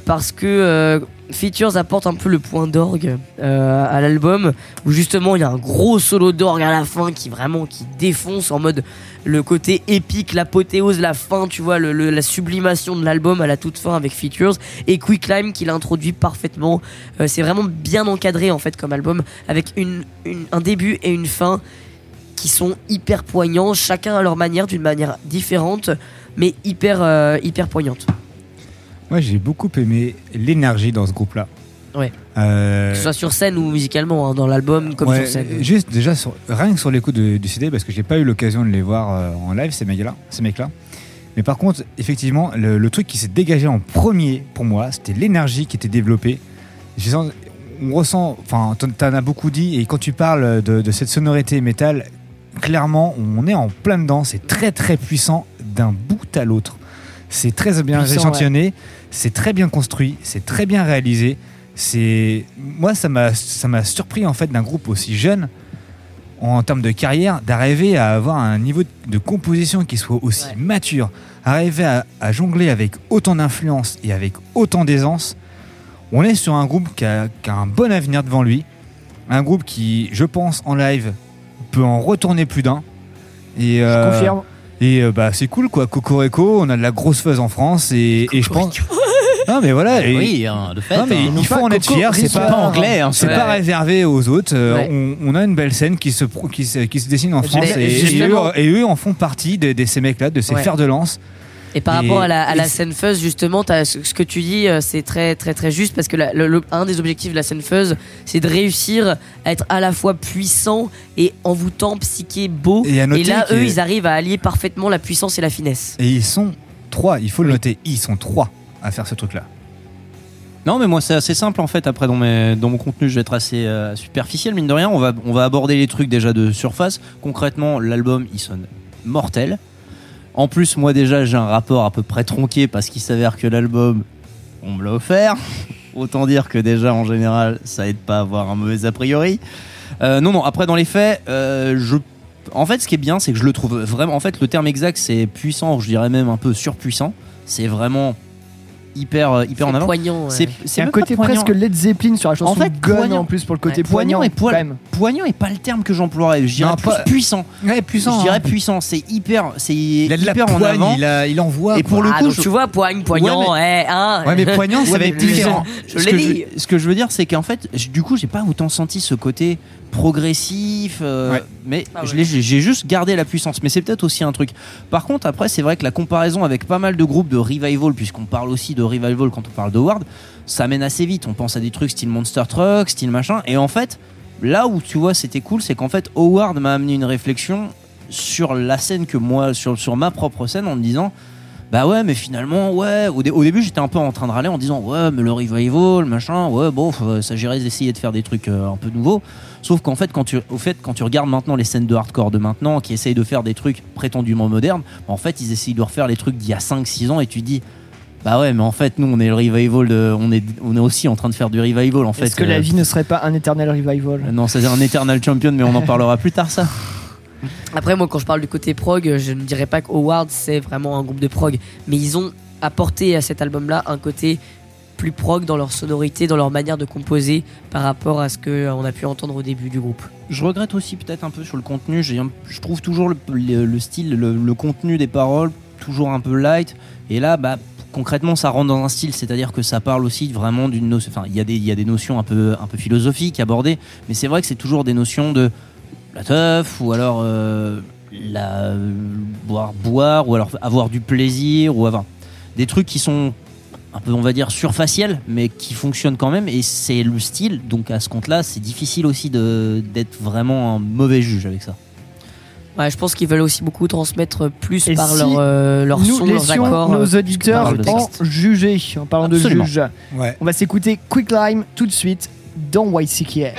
parce que Features apporte un peu le point d'orgue à l'album, où justement il y a un gros solo d'orgue à la fin qui vraiment qui défonce en mode le côté épique, l'apothéose, la fin, tu vois, la sublimation de l'album à la toute fin avec Features, et Quicklime qui l'introduit parfaitement. Euh, c'est vraiment bien encadré en fait comme album, avec un début et une fin qui sont hyper poignants, chacun à leur manière, d'une manière différente, mais hyper, euh, hyper poignante. Moi, j'ai beaucoup aimé l'énergie dans ce groupe-là. Ouais. Euh, Que ce soit sur scène ou musicalement, hein, dans l'album comme ouais, sur scène. Juste déjà, sur- rien que sur l'écoute du CD, parce que j'ai pas eu l'occasion de les voir euh, en live, ces mecs-là. Ces mecs-là. Mais par contre, effectivement, le, le truc qui s'est dégagé en premier pour moi, c'était l'énergie qui était développée. Sens- on ressent, enfin, t'en as beaucoup dit, et quand tu parles de, de cette sonorité métal, clairement, on est en plein dedans. C'est très très puissant d'un bout à l'autre. C'est très bien Puissant, échantillonné, c'est très bien construit, c'est très bien réalisé. C'est moi, ça m'a ça m'a surpris en fait d'un groupe aussi jeune en termes de carrière d'arriver à avoir un niveau de composition qui soit aussi Ouais. mature, arriver à, à jongler avec autant d'influence et avec autant d'aisance. On est sur un groupe qui a, qui a un bon avenir devant lui, un groupe qui, je pense, en live peut en retourner plus d'un. Et euh, Confirme. et euh, bah c'est cool quoi, Cocorico, on a de la grosse fuzz en France et, et je pense. Non mais voilà. et- oui, hein, de fait. non, mais hein. il faut en être fier, c'est pas, pas anglais. hein, c'est pas réservé aux autres. Euh, Ouais. on, on a une belle scène qui se, qui se, qui se dessine en Mais France et, et eux, justement- et eux en font partie de, de ces mecs-là, de ces Ouais. fers de lance. Et par Et- rapport à la, à la et- scène fuzz, justement, ce ce que tu dis, euh, c'est très très très juste parce que la- le- le- un des objectifs de la scène fuzz, c'est de réussir à être à la fois puissant et envoûtant, psyché, beau. Et là, eux, ils arrivent à allier parfaitement la puissance et la finesse. Et ils sont trois, il faut le noter, ils sont trois à faire ce truc-là. Non, mais moi, c'est assez simple en fait. Après, dans, mes, dans mon contenu, je vais être assez euh, superficiel, mine de rien. On va, on va aborder les trucs déjà de surface. Concrètement, l'album, il sonne mortel. En plus, moi, déjà, j'ai un rapport à peu près tronqué parce qu'il s'avère que l'album, on me l'a offert. Autant dire que déjà, en général, ça aide pas à avoir un mauvais a priori. Euh, non, non, après, dans les faits, euh, je. En fait, ce qui est bien, c'est que je le trouve vraiment. En fait, le terme exact, c'est puissant, je dirais même un peu surpuissant. C'est vraiment hyper, euh, hyper en avant. poignant. ouais. C'est un côté presque Led Zeppelin sur la chanson En fait, Gun poignant. en plus pour le côté Ouais, poignant poignant. et poil- quand même. Poignant est pas le terme que j'emploierais. Je dirais plus puissant. Ouais, puissant. je dirais hein. puissant. C'est hyper, c'est Il a de la hyper en poigne, avant. il, a, il envoie. Et quoi. pour le Ah, coup, je- tu vois, poigne, poignant, Ouais, eh, hein. Ouais, mais poignant, ça va mais être différent. Je ce l'ai que dit. ce que je veux dire, c'est qu'en fait, du coup, j'ai pas autant senti ce côté progressif, euh, Ouais. mais Ah ouais. j'ai juste gardé la puissance. Mais c'est peut-être aussi un truc. Par contre, après, c'est vrai que la comparaison avec pas mal de groupes de revival, puisqu'on parle aussi de revival quand on parle de Ward, ça mène assez vite. On pense à des trucs style Monster Truck, style machin, et en fait, là où tu vois, c'était cool, c'est qu'en fait, Howard m'a amené une réflexion sur la scène que moi, sur, sur ma propre scène, en me disant. Bah ouais, mais finalement, ouais. Au, dé- au début, j'étais un peu en train de râler en disant, ouais, mais le revival, machin, ouais, bon, faut- ça s'agirait d'essayer de faire des trucs euh, un peu nouveaux. Sauf qu'en fait, quand tu, au fait, quand tu regardes maintenant les scènes de hardcore de maintenant, qui essayent de faire des trucs prétendument modernes, en fait, ils essayent de refaire les trucs d'il y a 5-6 ans et tu dis, bah ouais, mais en fait, nous, on est le revival, de, on, est, on est aussi en train de faire du revival, en fait. Est-ce que euh, la vie ne serait pas un éternel revival? Non, c'est un Eternal Champion, mais on en parlera plus tard, ça. Après, moi, quand je parle du côté prog, je ne dirais pas que Howard c'est vraiment un groupe de prog, mais ils ont apporté à cet album-là un côté plus prog dans leur sonorité, dans leur manière de composer par rapport à ce qu'on a pu entendre au début du groupe. Je regrette aussi peut-être un peu sur le contenu. Je trouve toujours le, le- le style, le, contenu des paroles toujours un peu light. Et là, bah, concrètement, ça rentre dans un style, c'est-à-dire que ça parle aussi vraiment d'une notion. Enfin, il y y a des notions un peu, un peu philosophiques abordées, mais c'est vrai que c'est toujours des notions de la teuf ou alors euh, la boire, boire ou alors avoir du plaisir ou avoir des trucs qui sont un peu on va dire surfaciels mais qui fonctionnent quand même et c'est le style donc à ce compte là c'est difficile aussi de d'être vraiment un mauvais juge avec ça Ouais, je pense qu'ils veulent aussi beaucoup transmettre plus Et par si leur, euh, leur nous son, leurs accords. nos euh, auditeurs en juger en parlant Absolument. de juge. Ouais. On va s'écouter Quick Lime tout de suite dans YCKM.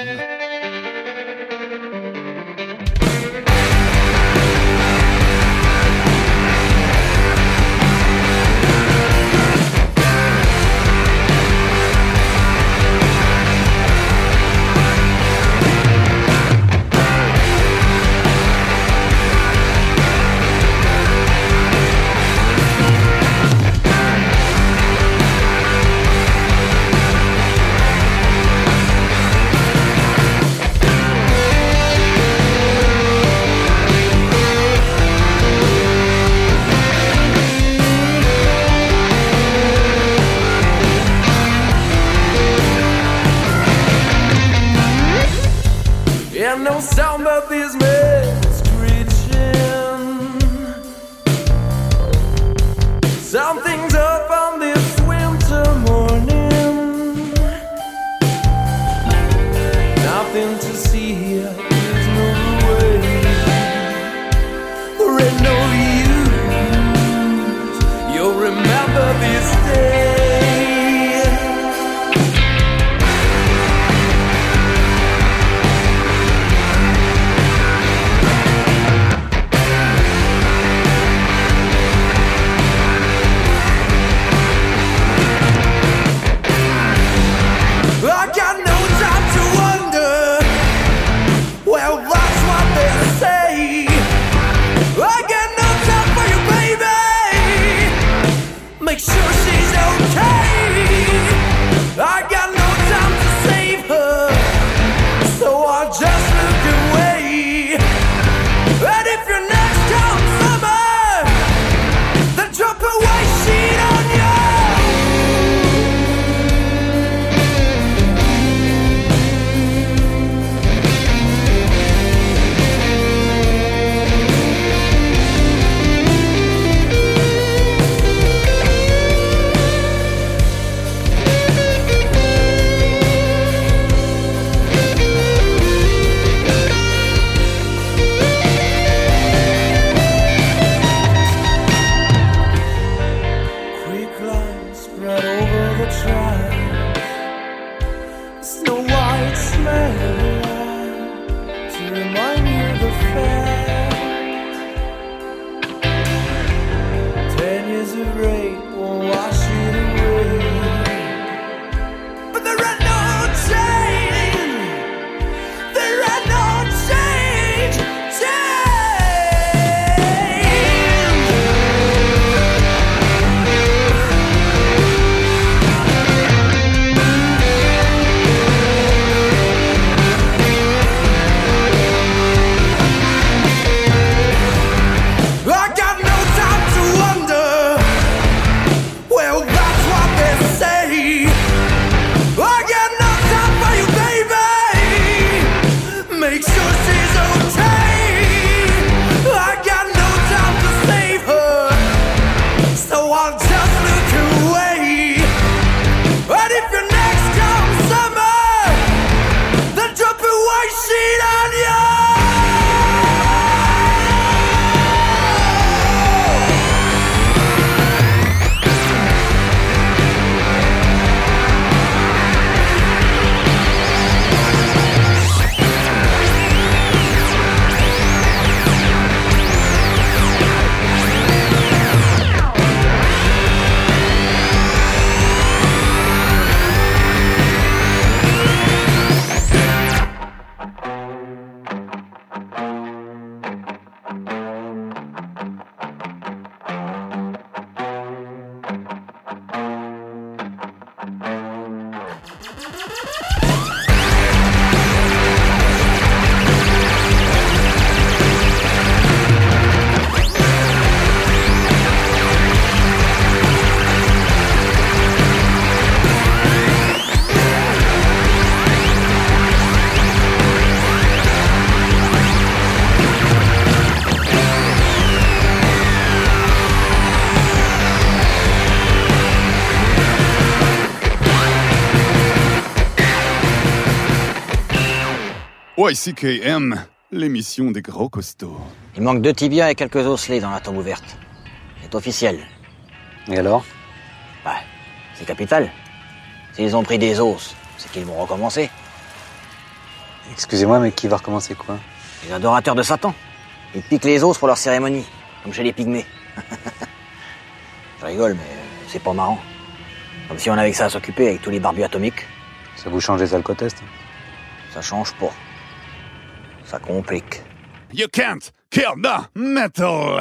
Just YCKM, l'émission des gros costauds. Il manque deux tibias et quelques osselets dans la tombe ouverte. C'est officiel. Et alors? Bah, c'est capital. S'ils ont pris des os, c'est qu'ils vont recommencer. Excusez-moi, mais qui va recommencer quoi? Les adorateurs de Satan. Ils piquent les os pour leur cérémonie, comme chez les pygmées. Je rigole, mais c'est pas marrant. Comme si on avait que ça à s'occuper avec tous les barbus atomiques. Ça vous change les alcotestes? Ça change pas. Ça complique. You can't kill the metal!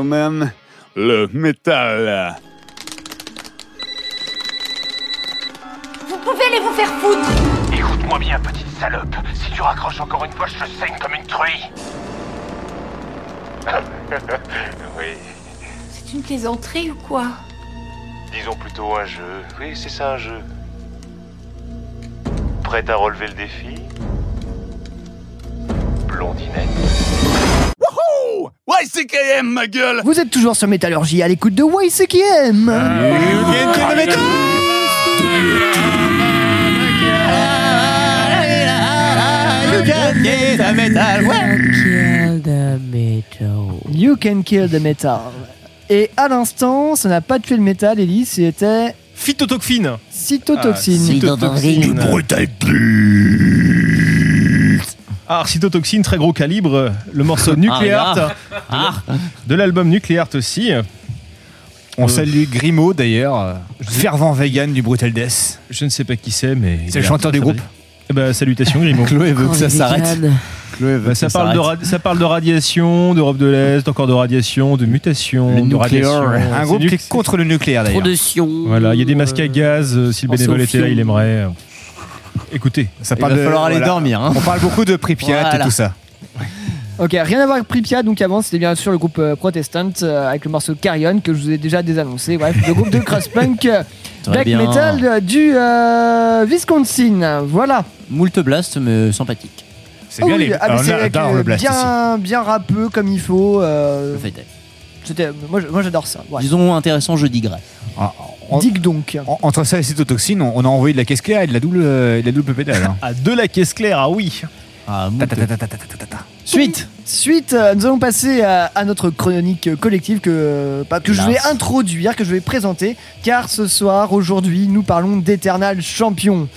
Le métal. Vous pouvez aller vous faire foutre Écoute-moi bien, petite salope. Si tu raccroches encore une fois, je te saigne comme une truie. oui, C'est une plaisanterie ou quoi? Disons plutôt un jeu. Oui, c'est ça un jeu. Prête à relever le défi? Blondinette. YCKM, ma gueule Vous êtes toujours sur Métallurgie à l'écoute de YCKM. Kill the metal. You can kill the metal. Et à l'instant, ça n'a pas tué le métal, Ellie, c'était Phytotoxine. cytotoxine. Ah, cytotoxine. Ah, cytotoxine, très gros calibre. Le morceau Nuclear Ah, ah. de l'album Nuclear aussi. On salue Grimaud d'ailleurs, euh, fervent vegan du Brutal Death. Je ne sais pas qui c'est, mais. C'est le chanteur du groupe. Eh ben, salutations, Grimaud. Chloé veut que ça s'arrête. Chloé veut Bah, que ça, ça parle de ça parle de radiation, d'Europe de l'Est, encore de radiation, de mutation, Le de nucléaire. radiation. Un C'est groupe nu- qui est contre le nucléaire d'ailleurs. Voilà, il y a des masques à gaz. euh, Si le bénévole était là, il aimerait. Écoutez, Ça Il va falloir aller dormir, hein. On parle beaucoup de Pripyat Voilà. et tout ça. Ok, rien à voir avec Pripyat, donc avant c'était bien sûr le groupe euh, Protestant euh, avec le morceau Carrion que je vous ai déjà désannoncé. Bref, le groupe de crust-punk euh, Très black bien. metal euh, du euh, Wisconsin. Voilà. Moult blast, mais sympathique. C'est Ah bien oui, les. ah, mais on c'est adore avec, euh, le blast aussi. bien, bien rappeux comme il faut. euh, Le fait est. c'était, moi, je- moi j'adore ça. Ouais. Disons intéressant, je digresse. Ah, en- Dig donc. en- Entre ça et cytotoxine, on, on a envoyé de la caisse claire et de la double, euh, de la double pédale. hein. à de la caisse claire, ah oui. Ah, Ta, ta, ta. Suite. Suite, euh, nous allons passer à, à notre chronique collective que, bah, que je vais introduire, que je vais présenter, car ce soir, aujourd'hui, nous parlons d'Eternal Champion.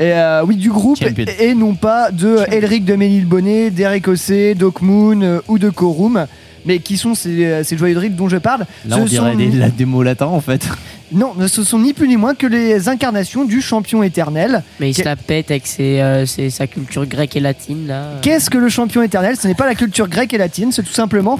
Et euh, oui, du groupe, Champion. et non pas de Elric de Ménilbonnet, d'Eric Ossé, Doc Moon euh, ou de Corum. Mais qui sont ces, euh, ces joyeux dribbles dont je parle Là, Ce on dirait sont- des- la démo latin en fait. Non, ce sont ni plus ni moins que les incarnations du champion éternel. Mais il se la pète avec ses, euh, ses- sa culture grecque et latine là. Qu'est-ce que le champion éternel? Ce n'est pas la culture grecque et latine, c'est tout simplement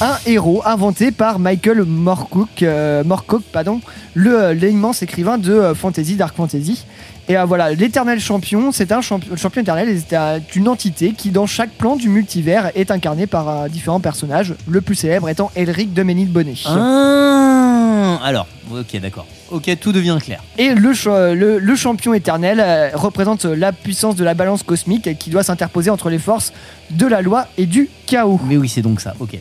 un héros inventé par Michael Moorcock, euh, Moorcock, pardon, le euh, l'immense écrivain de euh, fantasy, dark fantasy. Et euh, voilà, l'éternel champion, c'est un champion, le champion éternel, c'est euh, une entité qui, dans chaque plan du multivers, est incarnée par euh, différents personnages. Le plus célèbre étant Elric de Ménilbonnet. Ah, alors, ok, d'accord. Ok, tout devient clair. Et le, cha- le, le champion éternel euh, représente la puissance de la balance cosmique qui doit s'interposer entre les forces de la loi et du chaos. Mais oui, c'est donc ça. Ok.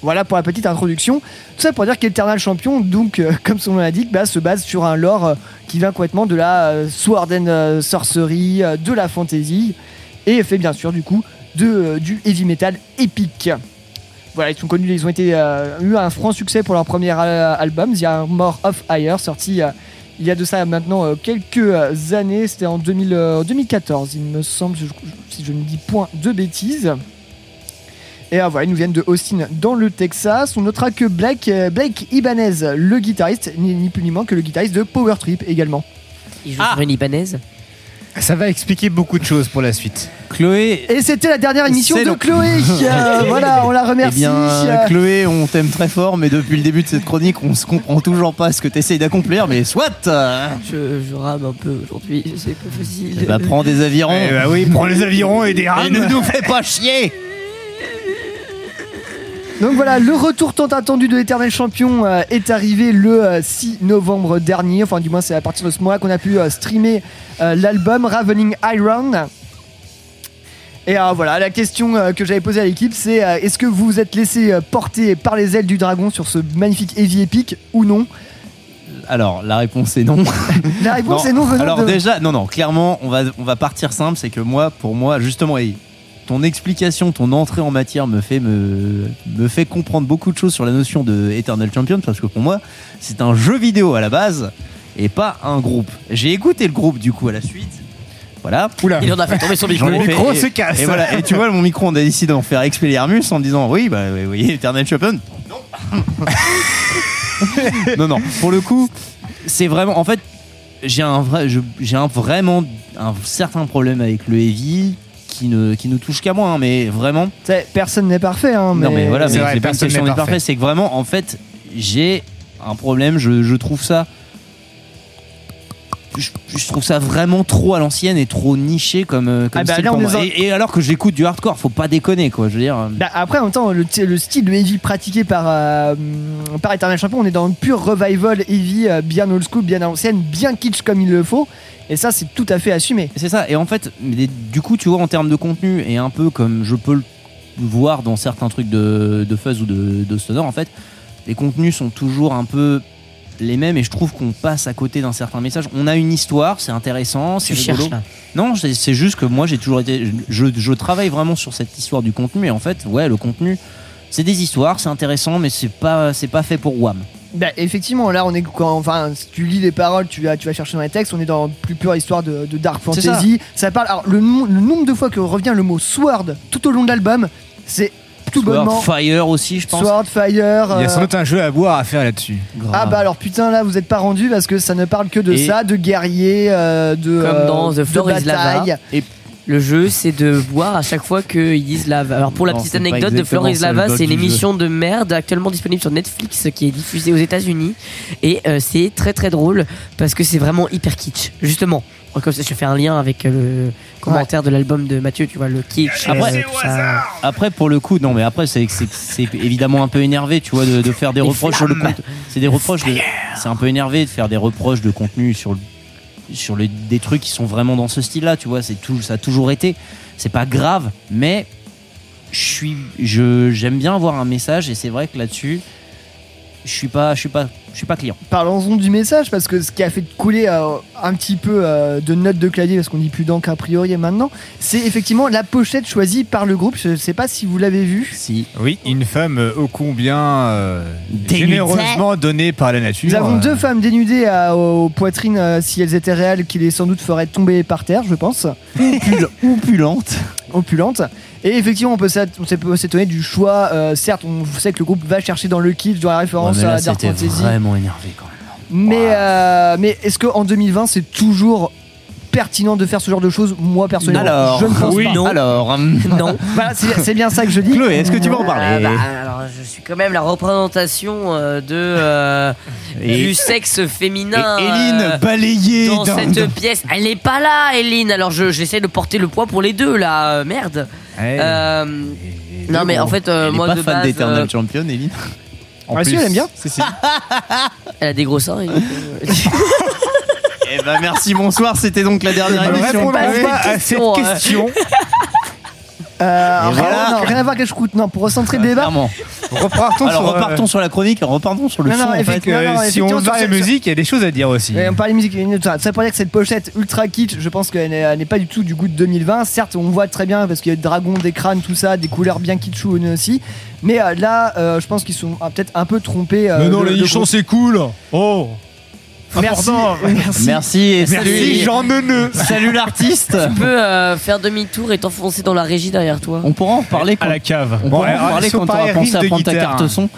Voilà pour la petite introduction. Tout ça pour dire qu'Eternal Champion, donc, euh, comme son nom l'indique, bah, se base sur un lore euh, qui vient complètement de la euh, Sword and euh, Sorcery, euh, de la fantasy, et fait bien sûr du coup de, euh, du heavy metal épique. Voilà, ils sont connus, ils ont été, euh, eu un franc succès pour leur premier euh, album, The Armor of Hire, sorti euh, il y a de ça maintenant euh, quelques années, c'était en 2000, euh, 2014, il me semble, si je ne dis point de bêtises. Et euh, voilà, ils nous viennent de Austin dans le Texas. On notera que Blake, euh, Blake Ibanez, le guitariste, ni, ni plus ni moins que le guitariste de Power Trip également. Il joue sur une libanaise. Ça va expliquer beaucoup de choses pour la suite. Chloé. Et c'était la dernière émission de long. Chloé. Euh, voilà, on la remercie. Eh bien, Euh, Chloé, on t'aime très fort, mais depuis le début de cette chronique, on se comprend toujours pas ce que tu essayes d'accomplir, mais soit Je, je rame un peu aujourd'hui, c'est pas facile. eh ben, prends des avirons. Eh bah oui, prends les avirons et des Et rames. ne nous fais pas chier Donc voilà, le retour tant attendu de l'éternel champion euh, est arrivé le euh, 6 novembre dernier. Enfin, du moins, c'est à partir de ce moment-là qu'on a pu euh, streamer euh, l'album Ravening Iron. Et euh, voilà, la question euh, que j'avais posée à l'équipe, c'est euh, est-ce que vous vous êtes laissé euh, porter par les ailes du dragon sur ce magnifique heavy épique ou non? Alors, la réponse est non. La réponse est non venant Alors de- déjà, non, non, clairement, on va, on va partir simple, c'est que moi, pour moi, justement, et ton explication, ton entrée en matière me fait, me, me fait comprendre beaucoup de choses sur la notion de Eternal Champion, parce que pour moi, c'est un jeu vidéo à la base, et pas un groupe. J'ai écouté le groupe, du coup, à la suite. Voilà. Oula. Il en a fait tomber son micro. Le micro et- se casse. Et, voilà. et tu vois, mon micro, on a décidé d'en faire expiler Hermus en disant oui, bah oui, oui, Eternal Champion. Non. non, non. Pour le coup, c'est vraiment. En fait, j'ai un vrai, j'ai un vraiment un certain problème avec le heavy qui ne, qui ne touche qu'à moi, hein, mais vraiment. Personne n'est parfait, hein, mais. Non, mais voilà, mais C'est vrai, une personne n'est parfait. parfait, c'est que vraiment, en fait, j'ai un problème, je, je trouve ça. Je, je trouve ça vraiment trop à l'ancienne et trop niché comme, euh, comme Ah bah style là, pour on moi. est dans- et, et alors que j'écoute du hardcore, faut pas déconner quoi. Je veux dire. euh, Bah, après, en même temps, le, le style de heavy pratiqué par, euh, par Eternal Champion, on est dans le pur revival heavy, bien old school, bien à l'ancienne, bien kitsch comme il le faut. Et ça, c'est tout à fait assumé. C'est ça. Et en fait, du coup, tu vois, en termes de contenu, et un peu comme je peux le voir dans certains trucs de, de fuzz ou de, de stoner, en fait, les contenus sont toujours un peu les mêmes et je trouve qu'on passe à côté d'un certain message. On a une histoire, c'est intéressant, c'est rigolo. cherches, là. Non, c'est juste que moi j'ai toujours été. Je, je travaille vraiment sur cette histoire du contenu et en fait, ouais, le contenu, c'est des histoires, c'est intéressant, mais c'est pas, c'est pas fait pour Wham. Bah, effectivement, là, on est quand, enfin, si tu lis les paroles, tu vas, tu vas chercher dans les textes, on est dans plus pure histoire de, de dark fantasy. Ça. parle. Alors, le, le nombre de fois que revient le mot sword tout au long de l'album, c'est tout Sword bonnement. Fire aussi, je pense. Sword, fire. Il y a euh, sans doute un jeu à boire à faire là-dessus. Ah bah alors putain là vous êtes pas rendu parce que ça ne parle que de Et- ça, de guerriers, euh, de Comme euh, dans The de Floor is Lava. Et Le jeu, c'est de boire à chaque fois qu'ils disent lave. Alors pour la Non, petite anecdote, de exactement Floor is ça, le Lava, c'est une du jeu. émission de merde actuellement disponible sur Netflix qui est diffusée aux États-Unis et euh, c'est très très drôle parce que c'est vraiment hyper kitsch. Justement, comme ça, je fais un lien avec euh, le commentaire de l'album de Mathieu, tu vois le kitsch. Après, euh, ça. après, pour le coup, non, mais après, c'est évidemment un peu énervé, tu vois, de, de faire des Les reproches sur le compte. C'est des reproches. de- C'est un peu énervé de faire des reproches de contenu sur le- sur des trucs qui sont vraiment dans ce style-là, tu vois. C'est tout, ça a toujours été. C'est pas grave, mais je suis, je j'aime bien avoir un message et c'est vrai que là-dessus, je suis pas, je suis pas, je suis pas client. Parlons-en du message parce que ce qui a fait couler euh, un petit peu euh, de notes de clavier parce qu'on dit plus d'encre a priori maintenant, c'est effectivement la pochette choisie par le groupe. Je sais pas si vous l'avez vu. Si. Oui, une femme euh, ô combien euh, Dénudée. généreusement donnée par la nature. Nous avons euh, deux femmes dénudées à- aux poitrines euh, si elles étaient réelles qui les sans doute feraient tomber par terre, je pense. Opulente. Opulente. Et effectivement, on peut s'étonner du choix. euh, certes, on sait que le groupe va chercher dans le kitsch, dans la Ouais, référence mais là, à Dark c'était Fantasy. vraiment énervé quand même. Mais, euh, mais est-ce qu'en 2020, c'est toujours pertinent de faire ce genre de choses? Moi, personnellement, Alors, je ne pense oui, pas. non. Alors, non. Voilà, c'est bien ça que je dis. Chloé, est-ce que tu veux en parler? Ah, bah, alors, je suis quand même la représentation euh, de euh, Et- du sexe féminin. Et Eline, euh, balayée dans cette pièce. Elle n'est pas là, Eline. Alors je j'essaie de porter le poids pour les deux là. Euh, merde. Euh, non mais en fait, euh, Elle est moi pas de fan base, d'Eternal euh, Champion, Eline. En Ah, si, plus. elle aime bien. Si, si. elle a des gros seins. Eh ben merci, bonsoir. C'était donc la dernière émission. répondons pas pas à cette question, hein. question. Euh, Et rien, voilà. non, rien à voir avec Scout. Non, pour recentrer le débat. Clairement. Repartons Alors sur, euh, repartons sur la chronique, repartons sur le Non, son. non, en fait. effectivement. que non, non, si on effectivement, va à la sur- sur- musique, il y a des choses à dire aussi. Et on parlait de musique, une- ça ça pour dire que cette pochette ultra kitsch, je pense qu'elle n'est elle n'est pas du tout du goût de 2020. Certes, on voit très bien parce qu'il y a des dragons, des crânes, tout ça, des couleurs bien kitschounes aussi. Mais euh, là, euh, je pense qu'ils sont ah, peut-être un peu trompés. euh, Mais non, le- les le nichons, groupe. c'est cool. Oh. Merci. Merci. Merci et salut. Merci Jean Neuneu. Salut l'artiste. Tu peux euh, faire demi-tour et t'enfoncer dans la régie derrière toi. On pourra en parler quand À la cave. on Bon, pourra en on quand parlait t'auras pensé riff à prendre ta carte son.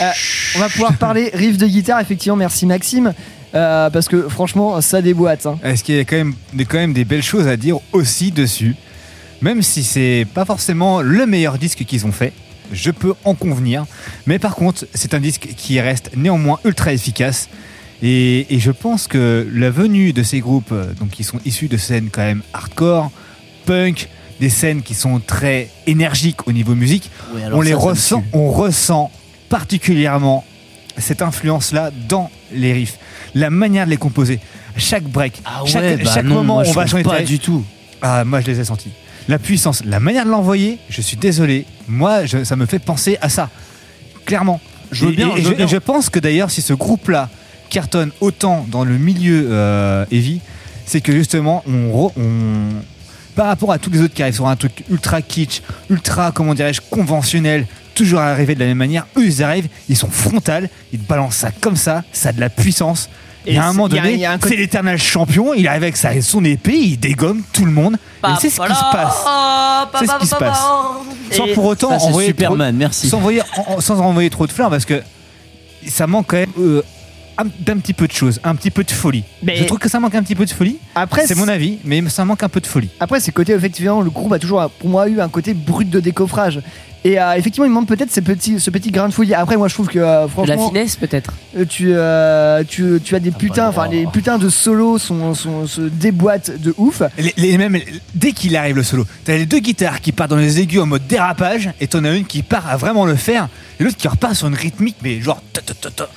Euh, on va pouvoir parler riff de guitare, effectivement. Merci Maxime. Euh, parce que franchement, ça déboîte. hein. Est-ce qu'il y a quand même, des, quand même des belles choses à dire aussi dessus? Même si c'est pas forcément le meilleur disque qu'ils ont fait, je peux en convenir. Mais par contre, c'est un disque qui reste néanmoins ultra efficace. Et, et je pense que la venue de ces groupes, euh, donc qui sont issus de scènes quand même hardcore, punk, des scènes qui sont très énergiques au niveau musique, Oui, on les ressent, on ressent particulièrement cette influence-là dans les riffs, la manière de les composer, chaque break, Ah chaque, ouais, bah chaque non, moment moi, on va changer pas du tout. Ah, moi je les ai sentis. La puissance, la manière de l'envoyer, je suis désolé, moi je- ça me fait penser à ça, clairement. Je veux bien, et, je veux bien. je pense que d'ailleurs si ce groupe-là cartonne autant dans le milieu euh, heavy, c'est que justement on, par rapport à tous les autres qui arrivent sur un truc ultra kitsch, ultra comment dirais-je conventionnel, toujours arrivé de la même manière, eux ils arrivent, ils sont frontales, ils te balancent ça comme ça, ça a de la puissance. Et Et à un moment donné, c'est côté- l'éternel champion, il arrive avec sa, son épée, il dégomme tout le monde. Et c'est ce qui se passe. C'est ce qui se passe. Sans pour autant Ça, envoyer Superman, trop- merci. sans envoyer, en- en- sans envoyer trop de fleurs parce que ça manque quand même euh, d'un petit peu de choses, un petit peu de folie. Mais- Je trouve que ça manque un petit peu de folie. Après, c'est mon avis, mais ça manque un peu de folie. Après, c'est côté, effectivement, le groupe a toujours, pour moi, eu un côté brut de décoffrage. Et euh, effectivement, il manque peut-être ces petits, ce petit grain de folie. Après, moi, je trouve que, euh, De la franchement, finesse peut-être. euh, tu, euh, tu, tu as des putains, enfin, les putains de solos sont, sont- se déboîtent de ouf. Les, les mêmes, dès qu'il arrive le solo, t'as les deux guitares qui partent dans les aigus en mode dérapage, et t'en as une qui part à vraiment le faire, et l'autre qui repart sur une rythmique, mais genre. ta, ta, ta, ta. Enfin,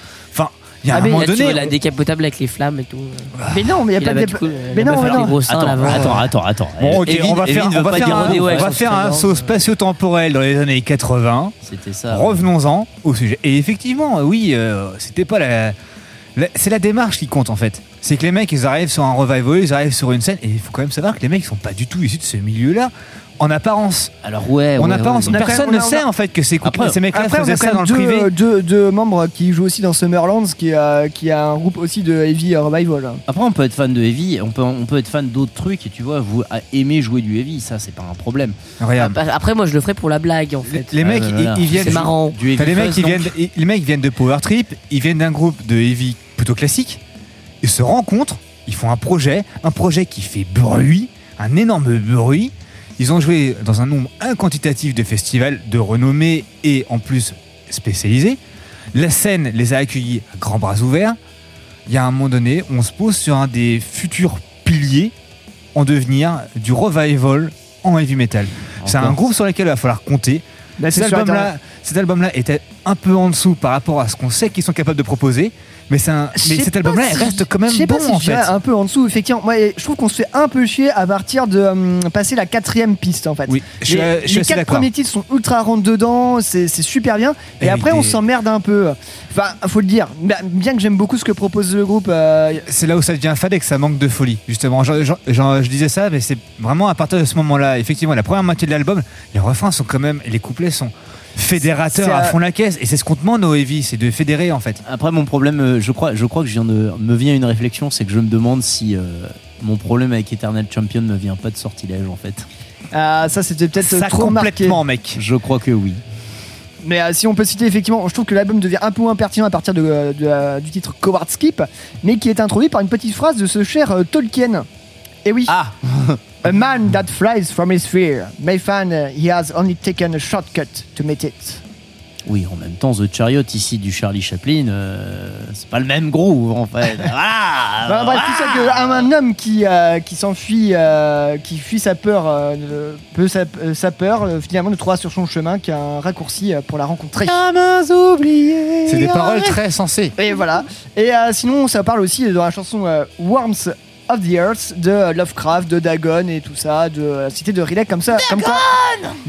il y a Ah, un mais moment Là, tu donné. vois la décapotable avec les flammes et tout. Mais non, mais il y a pas de. coup, mais non, mais non. les gros seins Attends, là-bas. attends, attends, attends. Bon, ok, Evin- on va faire, on va un, on va faire un saut spatio-temporel dans les années 80. C'était ça. Revenons-en au sujet. Et effectivement, oui, euh, c'était pas la. la- c'est la démarche qui compte en fait. C'est que les mecs, ils arrivent sur un revival, ils arrivent sur une scène, et il faut quand même savoir que les mecs, ils sont pas du tout issus de ce milieu-là, en apparence. Alors ouais, en ouais, apparence, ouais, ouais. personne On ne on a- sait en fait que ces, Après- ces mecs-là Après, on faisaient a ça dans même le privé. deux, deux, deux membres qui jouent aussi dans Summerlands, qui, a- qui a un groupe aussi de heavy revival. Après, on peut être fan de heavy, on peut, on peut être fan d'autres trucs, et tu vois, vous aimer jouer du heavy, ça c'est pas un problème. Regarde. Après, moi je le ferai pour la blague en fait. Les Ah, mecs, bah, ils- viennent. C'est marrant. Du Enfin, heavy les mecs, ils viennent, les mecs viennent de Power Trip, ils viennent d'un groupe de heavy plutôt classique, ils se rencontrent, ils font un projet, un projet qui fait bruit, un énorme bruit. Ils ont joué dans un nombre inquantitatif de festivals de renommée et en plus spécialisés. La scène les a accueillis à grands bras ouverts. Il y a un moment donné, on se pose sur un des futurs piliers en devenir du revival en heavy metal. C'est un groupe sur lequel il va falloir compter. Album-là, cet album-là était un peu en dessous par rapport à ce qu'on sait qu'ils sont capables de proposer, mais, c'est un- mais cet album-là si- reste quand même je sais bon pas si en je fait. un peu en dessous, effectivement. Moi, je trouve qu'on se fait un peu chier à partir de euh, passer la quatrième piste en fait. Oui, je suis- les je quatre premiers titres sont ultra rentre dedans, c'est super bien. Et, Et après, on des- s'emmerde un peu. Enfin, faut le dire. Bien- Bien que j'aime beaucoup ce que propose le groupe. euh, C'est là où ça devient fade et que ça manque de folie, justement. Je disais ça, mais c'est vraiment à partir de ce moment-là. Effectivement, la première moitié de l'album, les refrains sont quand même, les couplets sont fédérateurs C'est, à fond la caisse, et c'est ce qu'on demande au heavy, c'est de fédérer en fait. Après, mon problème, euh, je crois, je crois que je viens de me vient une réflexion, c'est que je me demande si euh, mon problème avec Eternal Champion ne vient pas de sortilège en fait. ah, ça, c'était peut-être Ça trop marqué. complètement, mec. Je crois que oui. Mais euh, si on peut citer effectivement, je trouve que l'album devient un peu moins pertinent à partir de, de, du titre Coward Skip, mais qui est introduit par une petite phrase de ce cher euh, Tolkien. Et oui. Ah A man that flies from his fear may find uh, he has only taken a shortcut to meet it. Oui, en même temps, The Chariot ici du Charlie Chaplin, euh, c'est pas le même groove en fait. voilà. Bah, bref, tout ça que un, un homme qui, euh, qui s'enfuit, euh, qui fuit sa peur, euh, le- peu sa, euh, sa peur, euh, finalement ne trouvera sur son chemin qu'un raccourci euh, pour la rencontrer. C'est des paroles très sensées. Et voilà. Et euh, sinon, ça parle aussi dans la chanson euh, Worms of the Earth de Lovecraft, de Dagon et tout ça, de la cité de Riley, comme ça. Comme quoi,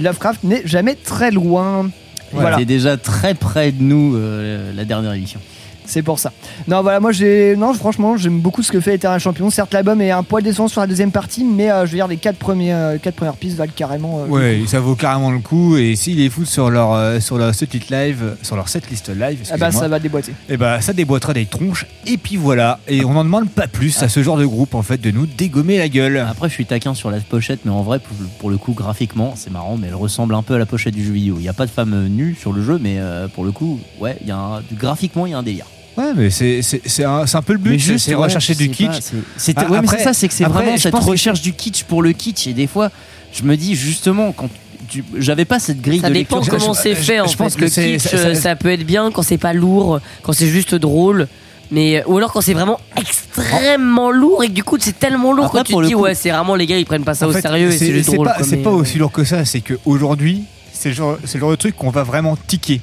Lovecraft n'est jamais très loin. Voilà. Voilà. déjà très près de nous euh, la dernière émission. C'est pour ça. Non, voilà, moi j'ai. Non, franchement, j'aime beaucoup ce que fait Eternal Champion. Certes, l'album est un poil décevant sur la deuxième partie, mais euh, je veux dire, les quatre, premiers, euh, quatre premières pistes valent carrément. euh, Ouais, ça vaut carrément le coup. Et s'ils les foutent sur leur, euh, sur leur setlist live, sur leur setlist live, Ah bah, ça va déboîter. et bah ça déboîtera des tronches. Et puis voilà. Et on n'en demande pas plus à ce genre de groupe en fait de nous dégommer la gueule. Après, je suis taquin sur la pochette, mais en vrai, pour, pour le coup, graphiquement, c'est marrant, mais elle ressemble un peu à la pochette du jeu vidéo. Il n'y a pas de femme nue sur le jeu, mais euh, pour le coup, ouais, il y a un, graphiquement, il y a un délire. Ouais, mais c'est c'est- c'est un, c'est un peu le but. Mais c'est- juste, c'est ouais, rechercher du kitsch. c'est- Ah, ouais, ça, c'est que c'est vraiment cette que- recherche du kitsch pour le kitsch. Et des fois, je me dis justement, quand tu- j'avais pas cette grille Ça de dépend lecture. comment c'est je- fait en je pense que Le kitsch, ça- euh, ça- ça peut être bien quand c'est pas lourd, quand c'est juste drôle. Mais, ou alors quand c'est vraiment extrêmement lourd et que du coup c'est tellement lourd Après, que tu pour te le dis coup- ouais c'est vraiment les gars ils prennent pas ça au fait, sérieux et c'est juste drôle. c'est pas aussi lourd que ça, c'est qu'aujourd'hui, c'est le, genre- c'est le genre de truc qu'on va vraiment tiquer.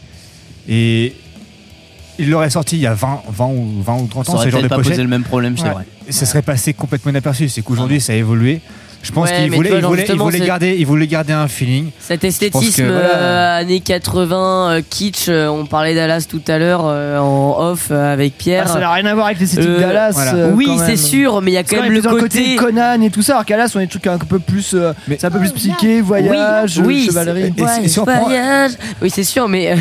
Et il l'aurait sorti il y a 20, 20, ou, 20 ou 30 Ça ans, ce genre de pas posé le même problème, c'est Ouais. vrai. Et ça serait passé complètement inaperçu. C'est qu'aujourd'hui, ça a évolué. Je pense Ouais, qu'il voulait, il voulait, voulait garder, il voulait garder un feeling. Cet que, esthétisme voilà. euh, années 80 euh, kitsch, euh, on parlait d'Alas tout à l'heure euh, en off euh, avec Pierre. Ah, ça n'a rien à voir avec l'esthétique Euh, d'Alas. voilà. euh, oui, c'est même. sûr, mais il y a quand même le plus dans côté. Conan et tout ça, alors qu'Alas, on est des trucs un peu plus. euh, c'est un peu plus psyché, voyage, oui, oui, chevalerie. c'est- ouais, si on prend- voyage. Oui, c'est sûr, mais euh,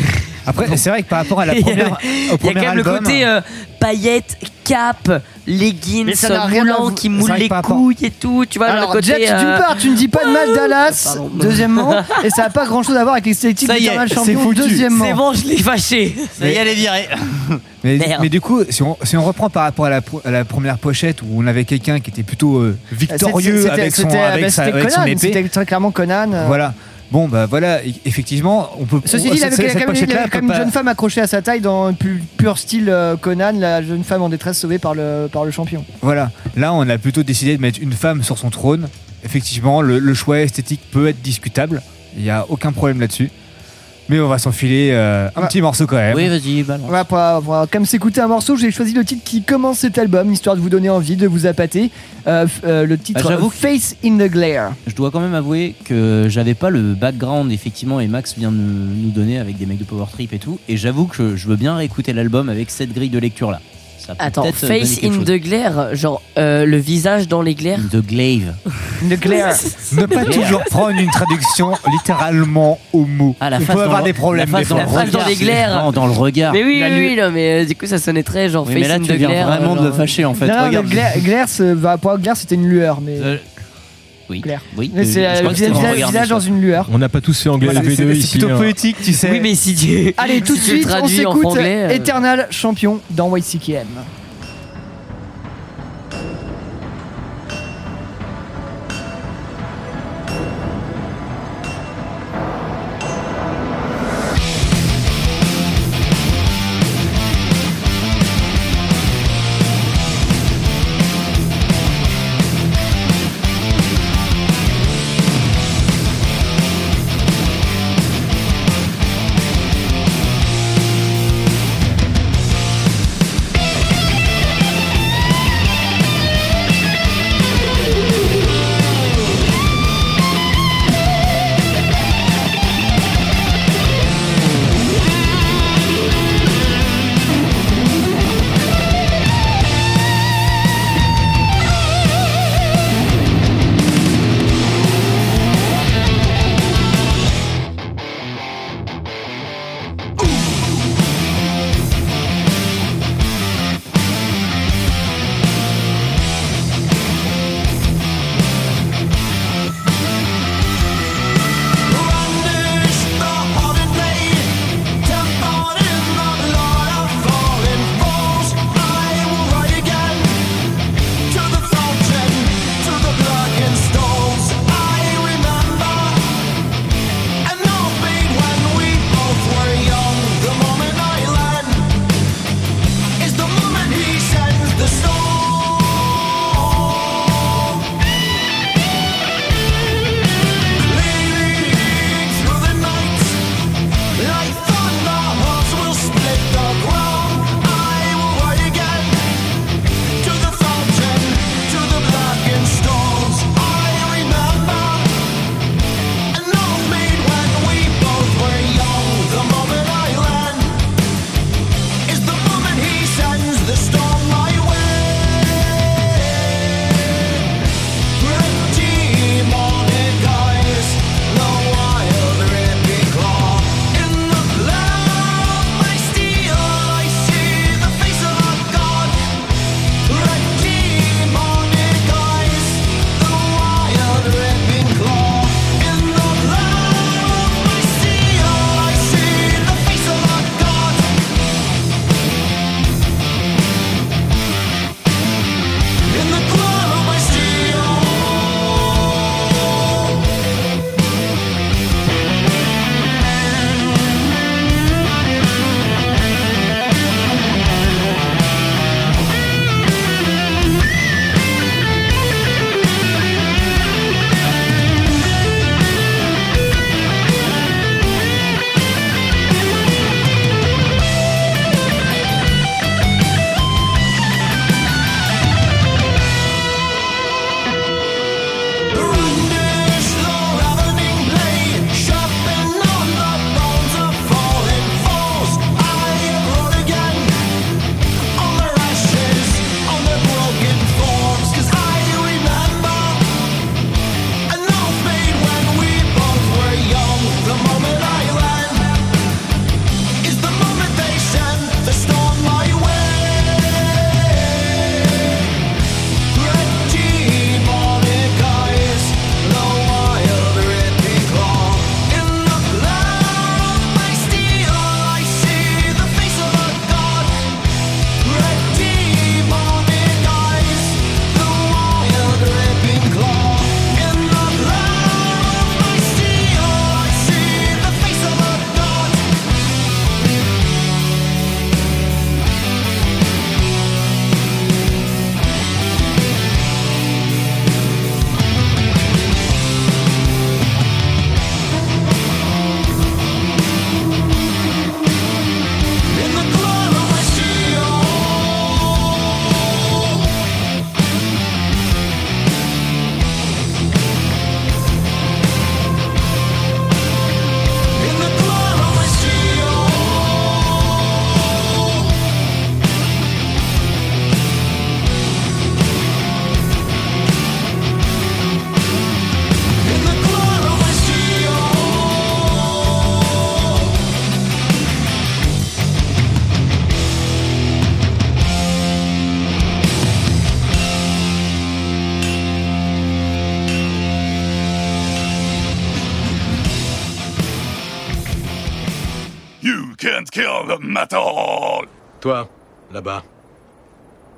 Après, c'est vrai que par rapport à la il y a- première, au il y a quand même le côté euh, paillettes, cap, leggings, Mais ça n'a rien à moulant voir. qui moule les couilles et tout. Tu vois, Alors, le côté. Jet, d'une euh, part, tu ne dis pas de mal Dallas, Pardon. deuxièmement, et ça n'a pas grand chose à voir avec y est, d'Eternal c'est Champion, foutu. deuxièmement. C'est bon, je l'ai fâché. Ça y est, elle est virée. Mais, mais du coup, si on, si on reprend par rapport à la, pro- à la première pochette où on avait quelqu'un qui était plutôt euh, victorieux avec son, avec sa, c'était avec son épée. C'était très clairement Conan. euh. Voilà. Bon, bah voilà, e- effectivement, on peut. Ceci dit, il avait quand même, une jeune femme accrochée à sa taille dans un pu- pur style euh, Conan, la jeune femme en détresse sauvée par le, par le champion. Voilà. Là, on a plutôt décidé de mettre une femme sur son trône. Effectivement, le, le choix esthétique peut être discutable. Il n'y a aucun problème là-dessus. Mais on va s'enfiler euh, un Ouais. petit morceau quand même. Oui, vas-y, balance. Voilà, pour, pour comme s'écouter un morceau, j'ai choisi le titre qui commence cet album, histoire de vous donner envie, de vous appâter. Euh, euh, le titre Ah, j'avoue que- Face in the Glare. Je dois quand même avouer que j'avais pas le background effectivement et Max vient de nous donner avec des mecs de Power Trip et tout et j'avoue que je veux bien réécouter l'album avec cette grille de lecture là. Ça peut Attends, peut-être donner face quelque in chose. the glare, genre euh, le visage dans les glaires. The glaive. The Glare. Ne pas toujours prendre une traduction littéralement au mot. Ah, la on face peut dans avoir le- des problèmes la des face dans fois. le La face dans regard, les glaires. Non, dans le regard. Mais oui, oui, oui, non, mais euh, du coup ça sonnait très genre Oui, face mais là in tu the viens glare. vraiment de genre- me fâcher en fait. non, non, mais Regarde. C'est- bah, pour Glare, c'était une lueur, mais. Euh, Oui. Claire. Oui. mais c'est euh, c'était visage, dans le visage regard, dans mais une lueur. On n'a pas tous fait anglais Voilà, LV2 c'est c'est ici. plutôt hein. poétique, tu sais. Oui, mais si tu. Allez, tout de si suite, on s'écoute euh, Eternal Champion dans YCKM.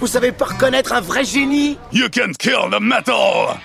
Vous savez pas reconnaître un vrai génie? You can't kill the metal!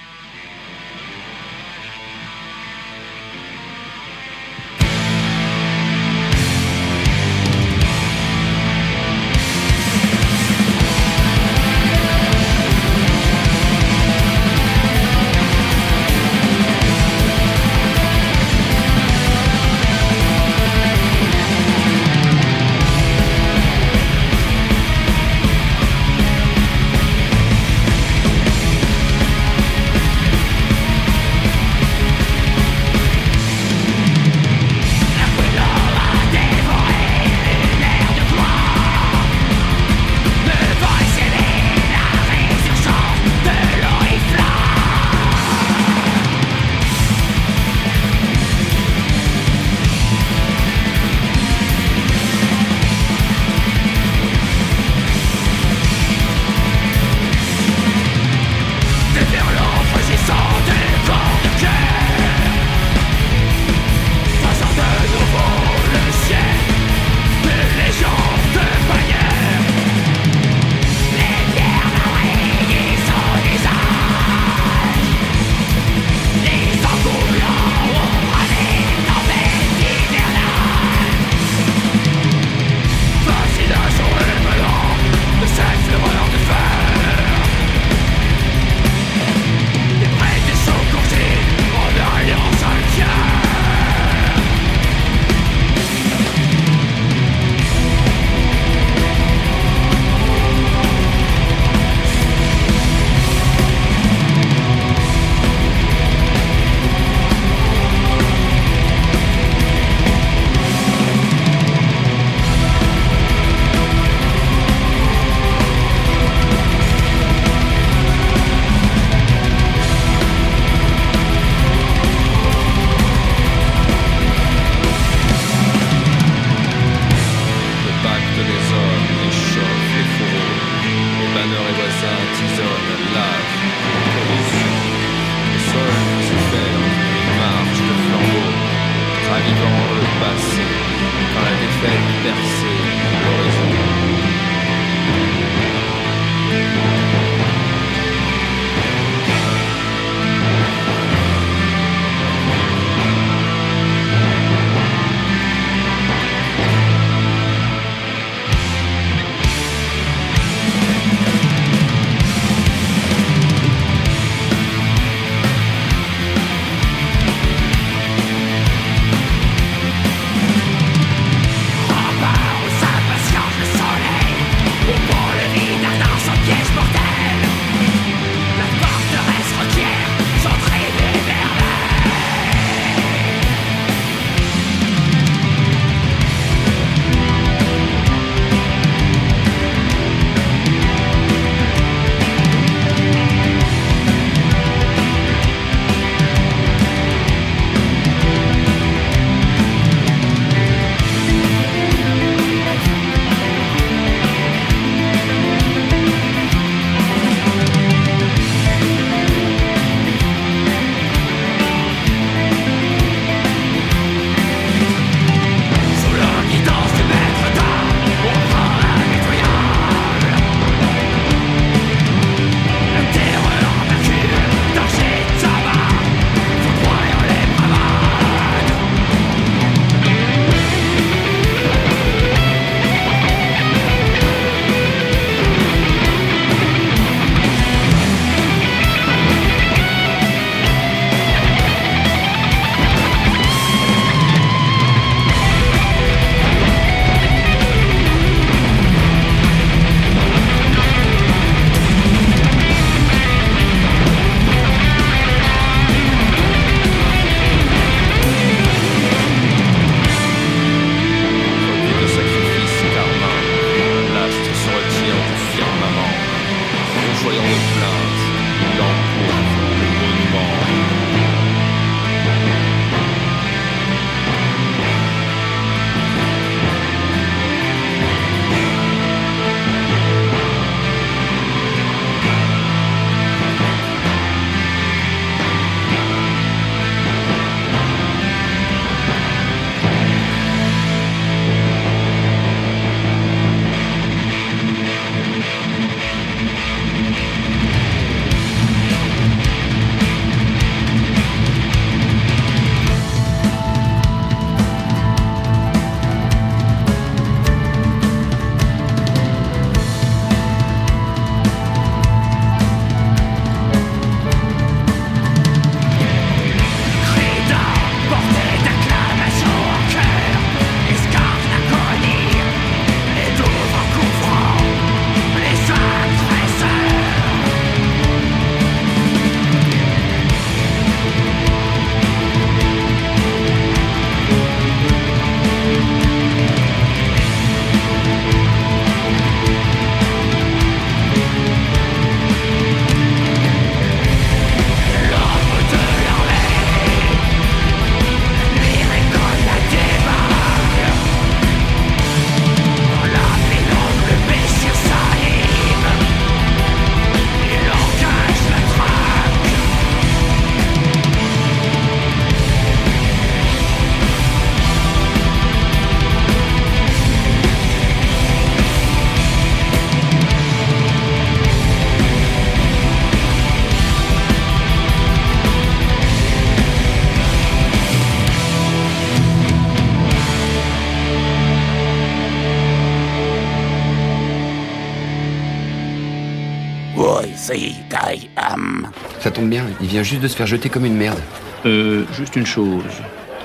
Il vient juste de se faire jeter comme une merde. Euh, juste une chose.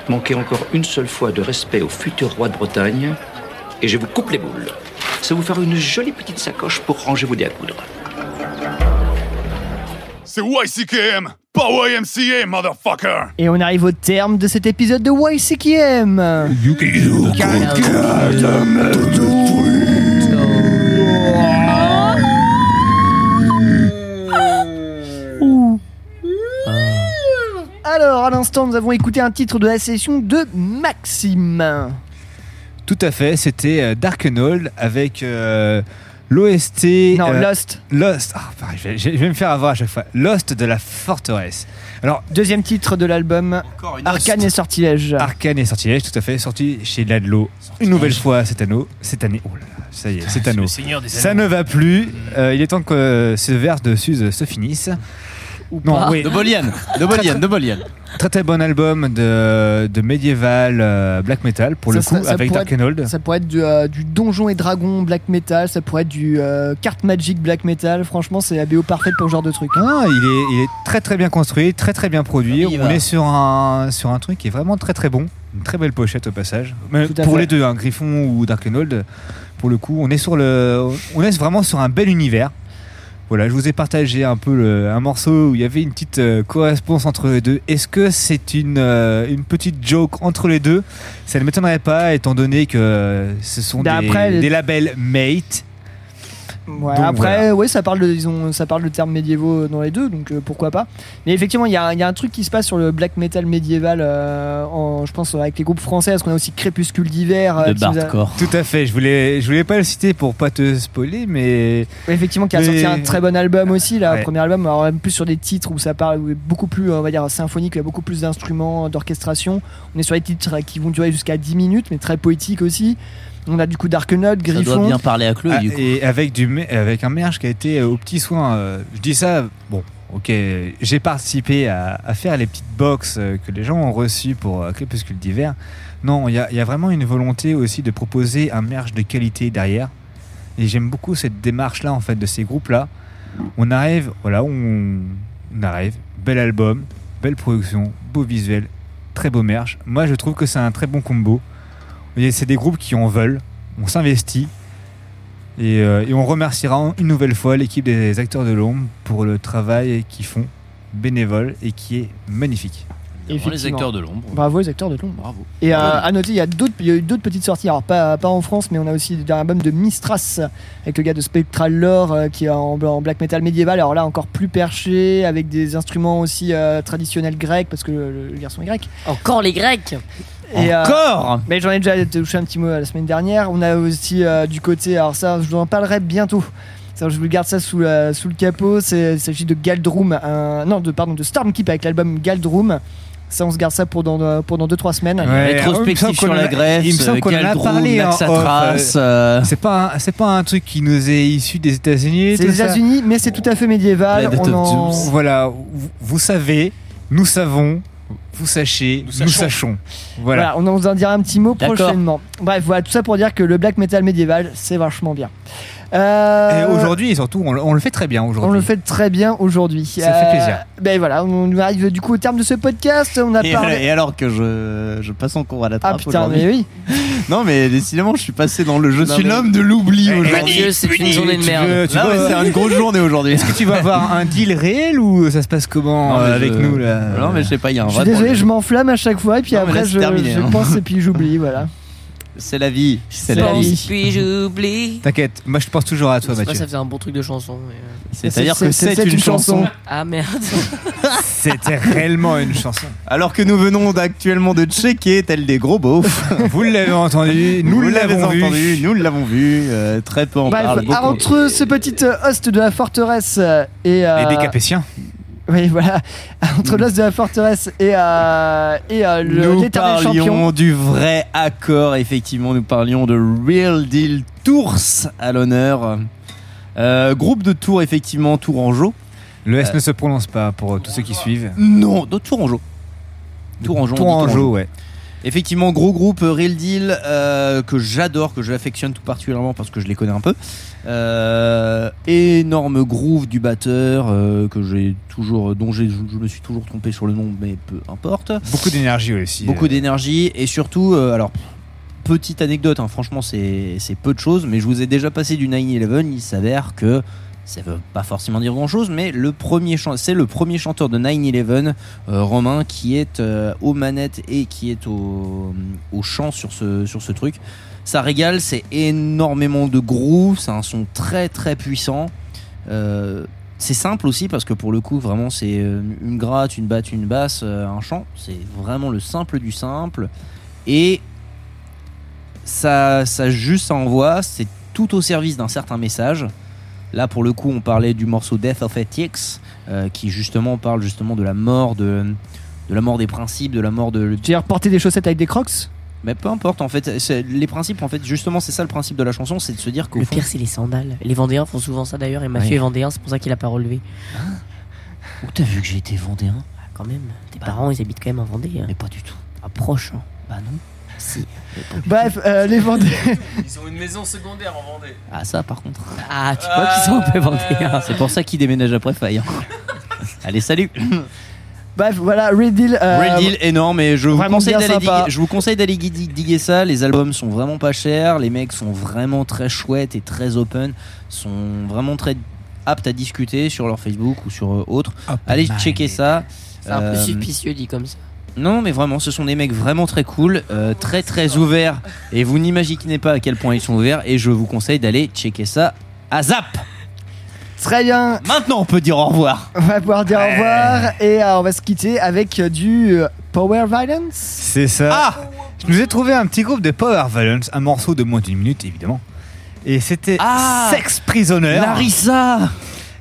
Manquez encore une seule fois de respect au futur roi de Bretagne, et je vous coupe les boules. Ça vous fera une jolie petite sacoche pour ranger vos dés à coudre. C'est YCKM, pas YMCA, motherfucker. Et on arrive au terme de cet épisode de YCKM. Ouh. Alors, à l'instant, nous avons écouté un titre de la session de Maxime. Tout à fait, c'était euh, Darkenhold avec euh, l'OST. Non, euh, Lost. Lost. Ah, pareil, je, vais, je vais me faire avoir à chaque fois. Lost de la forteresse. Alors, Deuxième titre de l'album, Arcane et Sortilège. Arcane et Sortilège, tout à fait, sorti chez Ladlo une nouvelle fois cette année. Cette année, oh là là, ça y est, cette année. Ça ne va plus. Euh, il est temps que euh, ce verse de Suze se finisse. Pas. De Bolian, de Bolian, Très, très- de Bolian. Très très bon album de, de médiéval euh, black metal pour le coup ça- ça avec Darkenhold. être- Ça pourrait être du, euh, du donjon et dragon black metal, ça pourrait être du euh, carte magic black metal. Franchement, c'est la BO parfaite pour ce genre de truc. Ah, il est, il est très très bien construit, très très bien produit. Y On va. est sur un, sur un truc qui est vraiment très très bon. Une très belle pochette au passage. Mais pour fait. les deux, hein, Griffon ou Darkenhold, pour le coup, on est, sur le, on est vraiment sur un bel univers. Voilà, je vous ai partagé un peu le- un morceau où il y avait une petite euh, correspondance entre les deux. Est-ce que c'est une, euh, une petite joke entre les deux? Ça ne m'étonnerait pas, étant donné que euh, ce sont Bah, des, des labels Mate. Ouais, Donc, après, voilà. ouais, ça parle de, ils ont- ça parle de termes médiévaux dans les deux, donc euh, pourquoi pas. Mais effectivement, il y, a- il y a un truc qui se passe sur le black metal médiéval, euh, en, je pense avec les groupes français, parce qu'on a aussi Crépuscule d'hiver. euh, a- Tout à fait. Je voulais, je voulais pas le citer pour pas te spoiler, mais Ouais, effectivement, qui a Mais- sorti un très bon album aussi, là, Ouais. premier album, alors même plus sur des titres où ça parle où est beaucoup plus, on va dire, symphonique, où il y a beaucoup plus d'instruments, d'orchestration. On est sur des titres qui vont durer jusqu'à 10 minutes, mais très poétiques aussi. On a du coup Darkenode, Ça Griffon. doit bien parler à Chloé, Ah, du coup. et avec du avec un merge qui a été euh, au petit soin. euh, je dis ça, bon, ok, j'ai participé à, à faire les petites box euh, que les gens ont reçues pour Crépuscule d'hiver. Non, il y a, il y a vraiment une volonté aussi de proposer un merge de qualité derrière. Et j'aime beaucoup cette démarche-là, en fait, de ces groupes-là. On arrive, voilà, on, on arrive, bel album, belle production, beau visuel, très beau merge. Moi, je trouve que c'est un très bon combo. C'est des groupes qui en veulent, on s'investit. Et, euh, et on remerciera une nouvelle fois l'équipe des acteurs de l'ombre pour le travail qu'ils font, bénévole, et qui est magnifique. les Effectivement. acteurs de l'ombre. Bravo les acteurs de l'ombre. Bravo. Et euh, à noter, il y a d'autres, d'autres petites sorties. Alors pas, pas en France, mais on a aussi un album de Mistras avec le gars de Spectral Lore euh, qui est en, en black metal médiéval. Alors là encore plus perché, avec des instruments aussi euh, traditionnels grecs parce que le, le garçon est grec. Encore les Grecs Et, euh, Encore Mais j'en ai déjà touché un petit mot la semaine dernière. On a aussi euh, du côté, alors ça, je vous en parlerai bientôt. Ça, je vous garde ça sous, la- sous le capot. C'est- Il s'agit de Galdrum, un- non, de pardon, de Stormkeep avec l'album Galdrum. Ça, on se garde ça pour dans, pour dans 2-3 semaines. Ouais, Rétrospective sur la a- Grèce, Il me semble qu'on en a Galdrum, parlé Naxatras, euh, euh, C'est pas, un- c'est pas un truc qui nous est issu des États-Unis. C'est ça États-Unis, mais c'est tout à fait médiéval. On of en-. Voilà, vous, vous savez, nous savons, vous sachez, nous, sachons. Voilà. Voilà, on en vous en dira un petit mot prochainement. Bref, voilà, tout ça pour dire que le black metal médiéval, c'est vachement bien. Euh, Et aujourd'hui, et surtout, on, le- on le fait très bien aujourd'hui. On le fait très bien aujourd'hui. Ça fait plaisir. Ben voilà, on arrive du coup au terme de ce podcast. On a Et, parlé. et alors que je, je passe en cours à la trappe Ah putain, mais oui. Non mais décidément je suis passé dans le je Non, suis mais- l'homme de l'oubli Eh, aujourd'hui. C'est une journée de merde. c'est une grosse journée aujourd'hui. Est-ce que tu vas avoir un deal réel ou ça se passe comment Non, euh, avec je- nous là Non mais je sais pas, il y a un Je suis vrai désolé, problème. je m'enflamme à chaque fois et puis Non, après je, terminer, je hein. pense et puis j'oublie, voilà. C'est la vie, c'est la vie. Puis j'oublie. T'inquiète, moi je pense toujours à toi, Mathieu. ça faisait un bon truc de chanson. mais, euh, C'est-à-dire que c'est une chanson. Ah merde. C'était réellement une chanson. Alors que nous venons d'actuellement de checker tel des gros beaufs. Vous l'avez entendu, nous Vous l'avez l'avons vu. entendu, nous l'avons vu. euh, très peu en Bref, parle. beaucoup. entre ce petit euh, host de la forteresse euh, et. euh, Les décapétiens. Oui, voilà. Entre l'os de la forteresse et, euh, et euh, le- nous parlions champion. du vrai accord, effectivement. Nous parlions de Real Deal Tours à l'honneur. Euh, groupe de Tours, effectivement, Tourangeau. Le S ne se prononce pas pour euh, tous ceux qui suivent. Non, de Tourangeau. Tourangeau. Tourangeau, ouais. Effectivement, gros groupe, euh, Real Deal, euh, que j'adore, que j'affectionne tout particulièrement parce que je les connais un peu. Euh, énorme groove du batteur, euh, que j'ai toujours, dont j'ai- je me suis toujours trompé sur le nom, mais peu importe. Beaucoup d'énergie aussi. Beaucoup euh. d'énergie et surtout, alors petite anecdote, hein, franchement c'est c'est peu de choses, mais je vous ai déjà passé du 9-11, il s'avère que ça veut pas forcément dire grand chose, mais le premier c'est le premier chanteur de 9-11, euh, Romain, qui est euh, aux manettes et qui est au, au chant sur ce, sur ce truc. Ça régale, c'est énormément de groove, c'est un son très très puissant. Euh, c'est simple aussi parce que pour le coup, vraiment, c'est euh, une gratte, une batte, une basse, euh, un chant. C'est vraiment le simple du simple. Et ça, ça juste, ça envoie. C'est tout au service d'un certain message. Là, pour le coup, on parlait du morceau Death of Ethics, qui justement parle justement de la mort de, de la mort des principes, de la mort de. Tu as porter des chaussettes avec des crocs? Mais peu importe, en fait, c'est- les principes, en fait, justement, c'est ça le principe de la chanson, c'est de se dire qu'au Le fond, pire, c'est les sandales. Les Vendéens font souvent ça d'ailleurs, et Mathieu Ouais. est Vendéen, c'est pour ça qu'il a pas relevé. Où t'as vu que j'ai été vendéen? Ah, Quand même, tes parents ils habitent quand même en Vendée. hein. Mais pas du tout. Ah, proche. hein. Bah non. Si. Bref, euh, les Vendéens. Ils ont une maison secondaire en Vendée. Ah, ça, par contre. Ah, tu vois qu'ils sont un peu Vendéens? C'est pour ça qu'ils déménagent après Faille. hein. Allez, salut Bref, voilà, Real Deal. euh, Real Deal énorme et je vous conseille d'aller diguer, je vous conseille d'aller diguer ça. Les albums sont vraiment pas chers, les mecs sont vraiment très chouettes et très open, sont vraiment très aptes à discuter sur leur Facebook ou sur euh, autre. Allez minded. checker ça. C'est un peu Euh, suspicieux dit comme ça. Non, mais vraiment, ce sont des mecs vraiment très cool, euh, très très ouverts. Et vous n'imaginez pas à quel point ils sont ouverts. Et je vous conseille d'aller checker ça à Zap. Très bien. Maintenant, on peut dire au revoir. On va pouvoir dire au revoir et euh, on va se quitter avec euh, du euh, Power Violence. C'est ça. Je nous ai trouvé un petit groupe de Power Violence, un morceau de moins d'une minute évidemment. Et c'était Ah Sex Prisoner. Larissa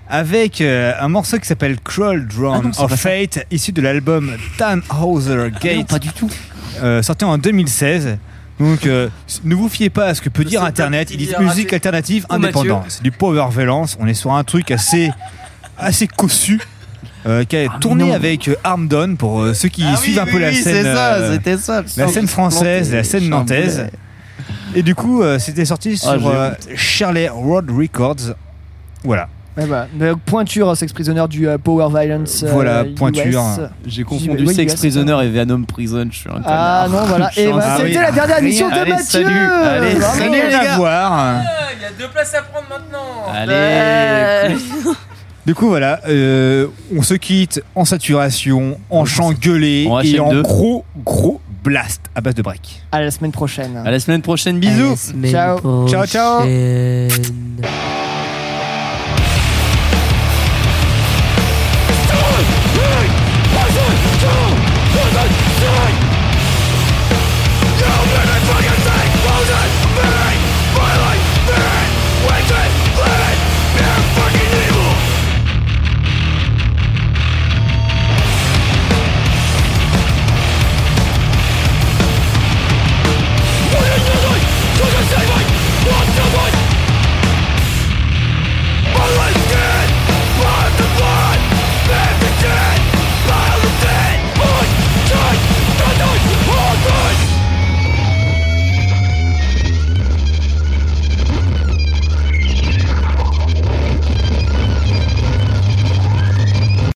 Avec euh, un morceau qui s'appelle Crawl Drone Ah non, c'est of pas ça. Fate, issu de l'album Tannhauser Gate. Ah non, pas du tout. euh, sorti en 2016. Donc, euh, ne vous fiez pas à ce que peut dire Internet. Ils disent musique alternative indépendante. C'est du power violence. On est sur un truc assez, assez cossu. euh, qui a tourné non. avec euh, Arm Down pour euh, ceux qui Ah oui, suivent un oui, peu la scène, ça, c'était ça, la scène française, la scène nantaise. Et du coup, euh, c'était sorti sur Ah, euh, honte. Shirley Road Records. Voilà. Ouais, bah, donc, pointure Sex Prisoner du euh, Power Violence. euh, Voilà, US. pointure. J'ai confondu Ouais, Sex US. Prisoner et Venom Prison. Je suis un Ah non, voilà. Et Chance. bah, Ah c'était oui. la dernière émission de Allez, Mathieu. salut. Allez, Bravo. salut, les Rien gars. à voir. Ah, Il y a deux places à prendre maintenant. Allez. Euh, Du coup, voilà, euh, on se quitte en saturation, en chant gueulé En et en HM2. gros, gros blast à base de break. À la semaine prochaine. À la semaine prochaine. Bisous. semaine Ciao. Ciao, ciao.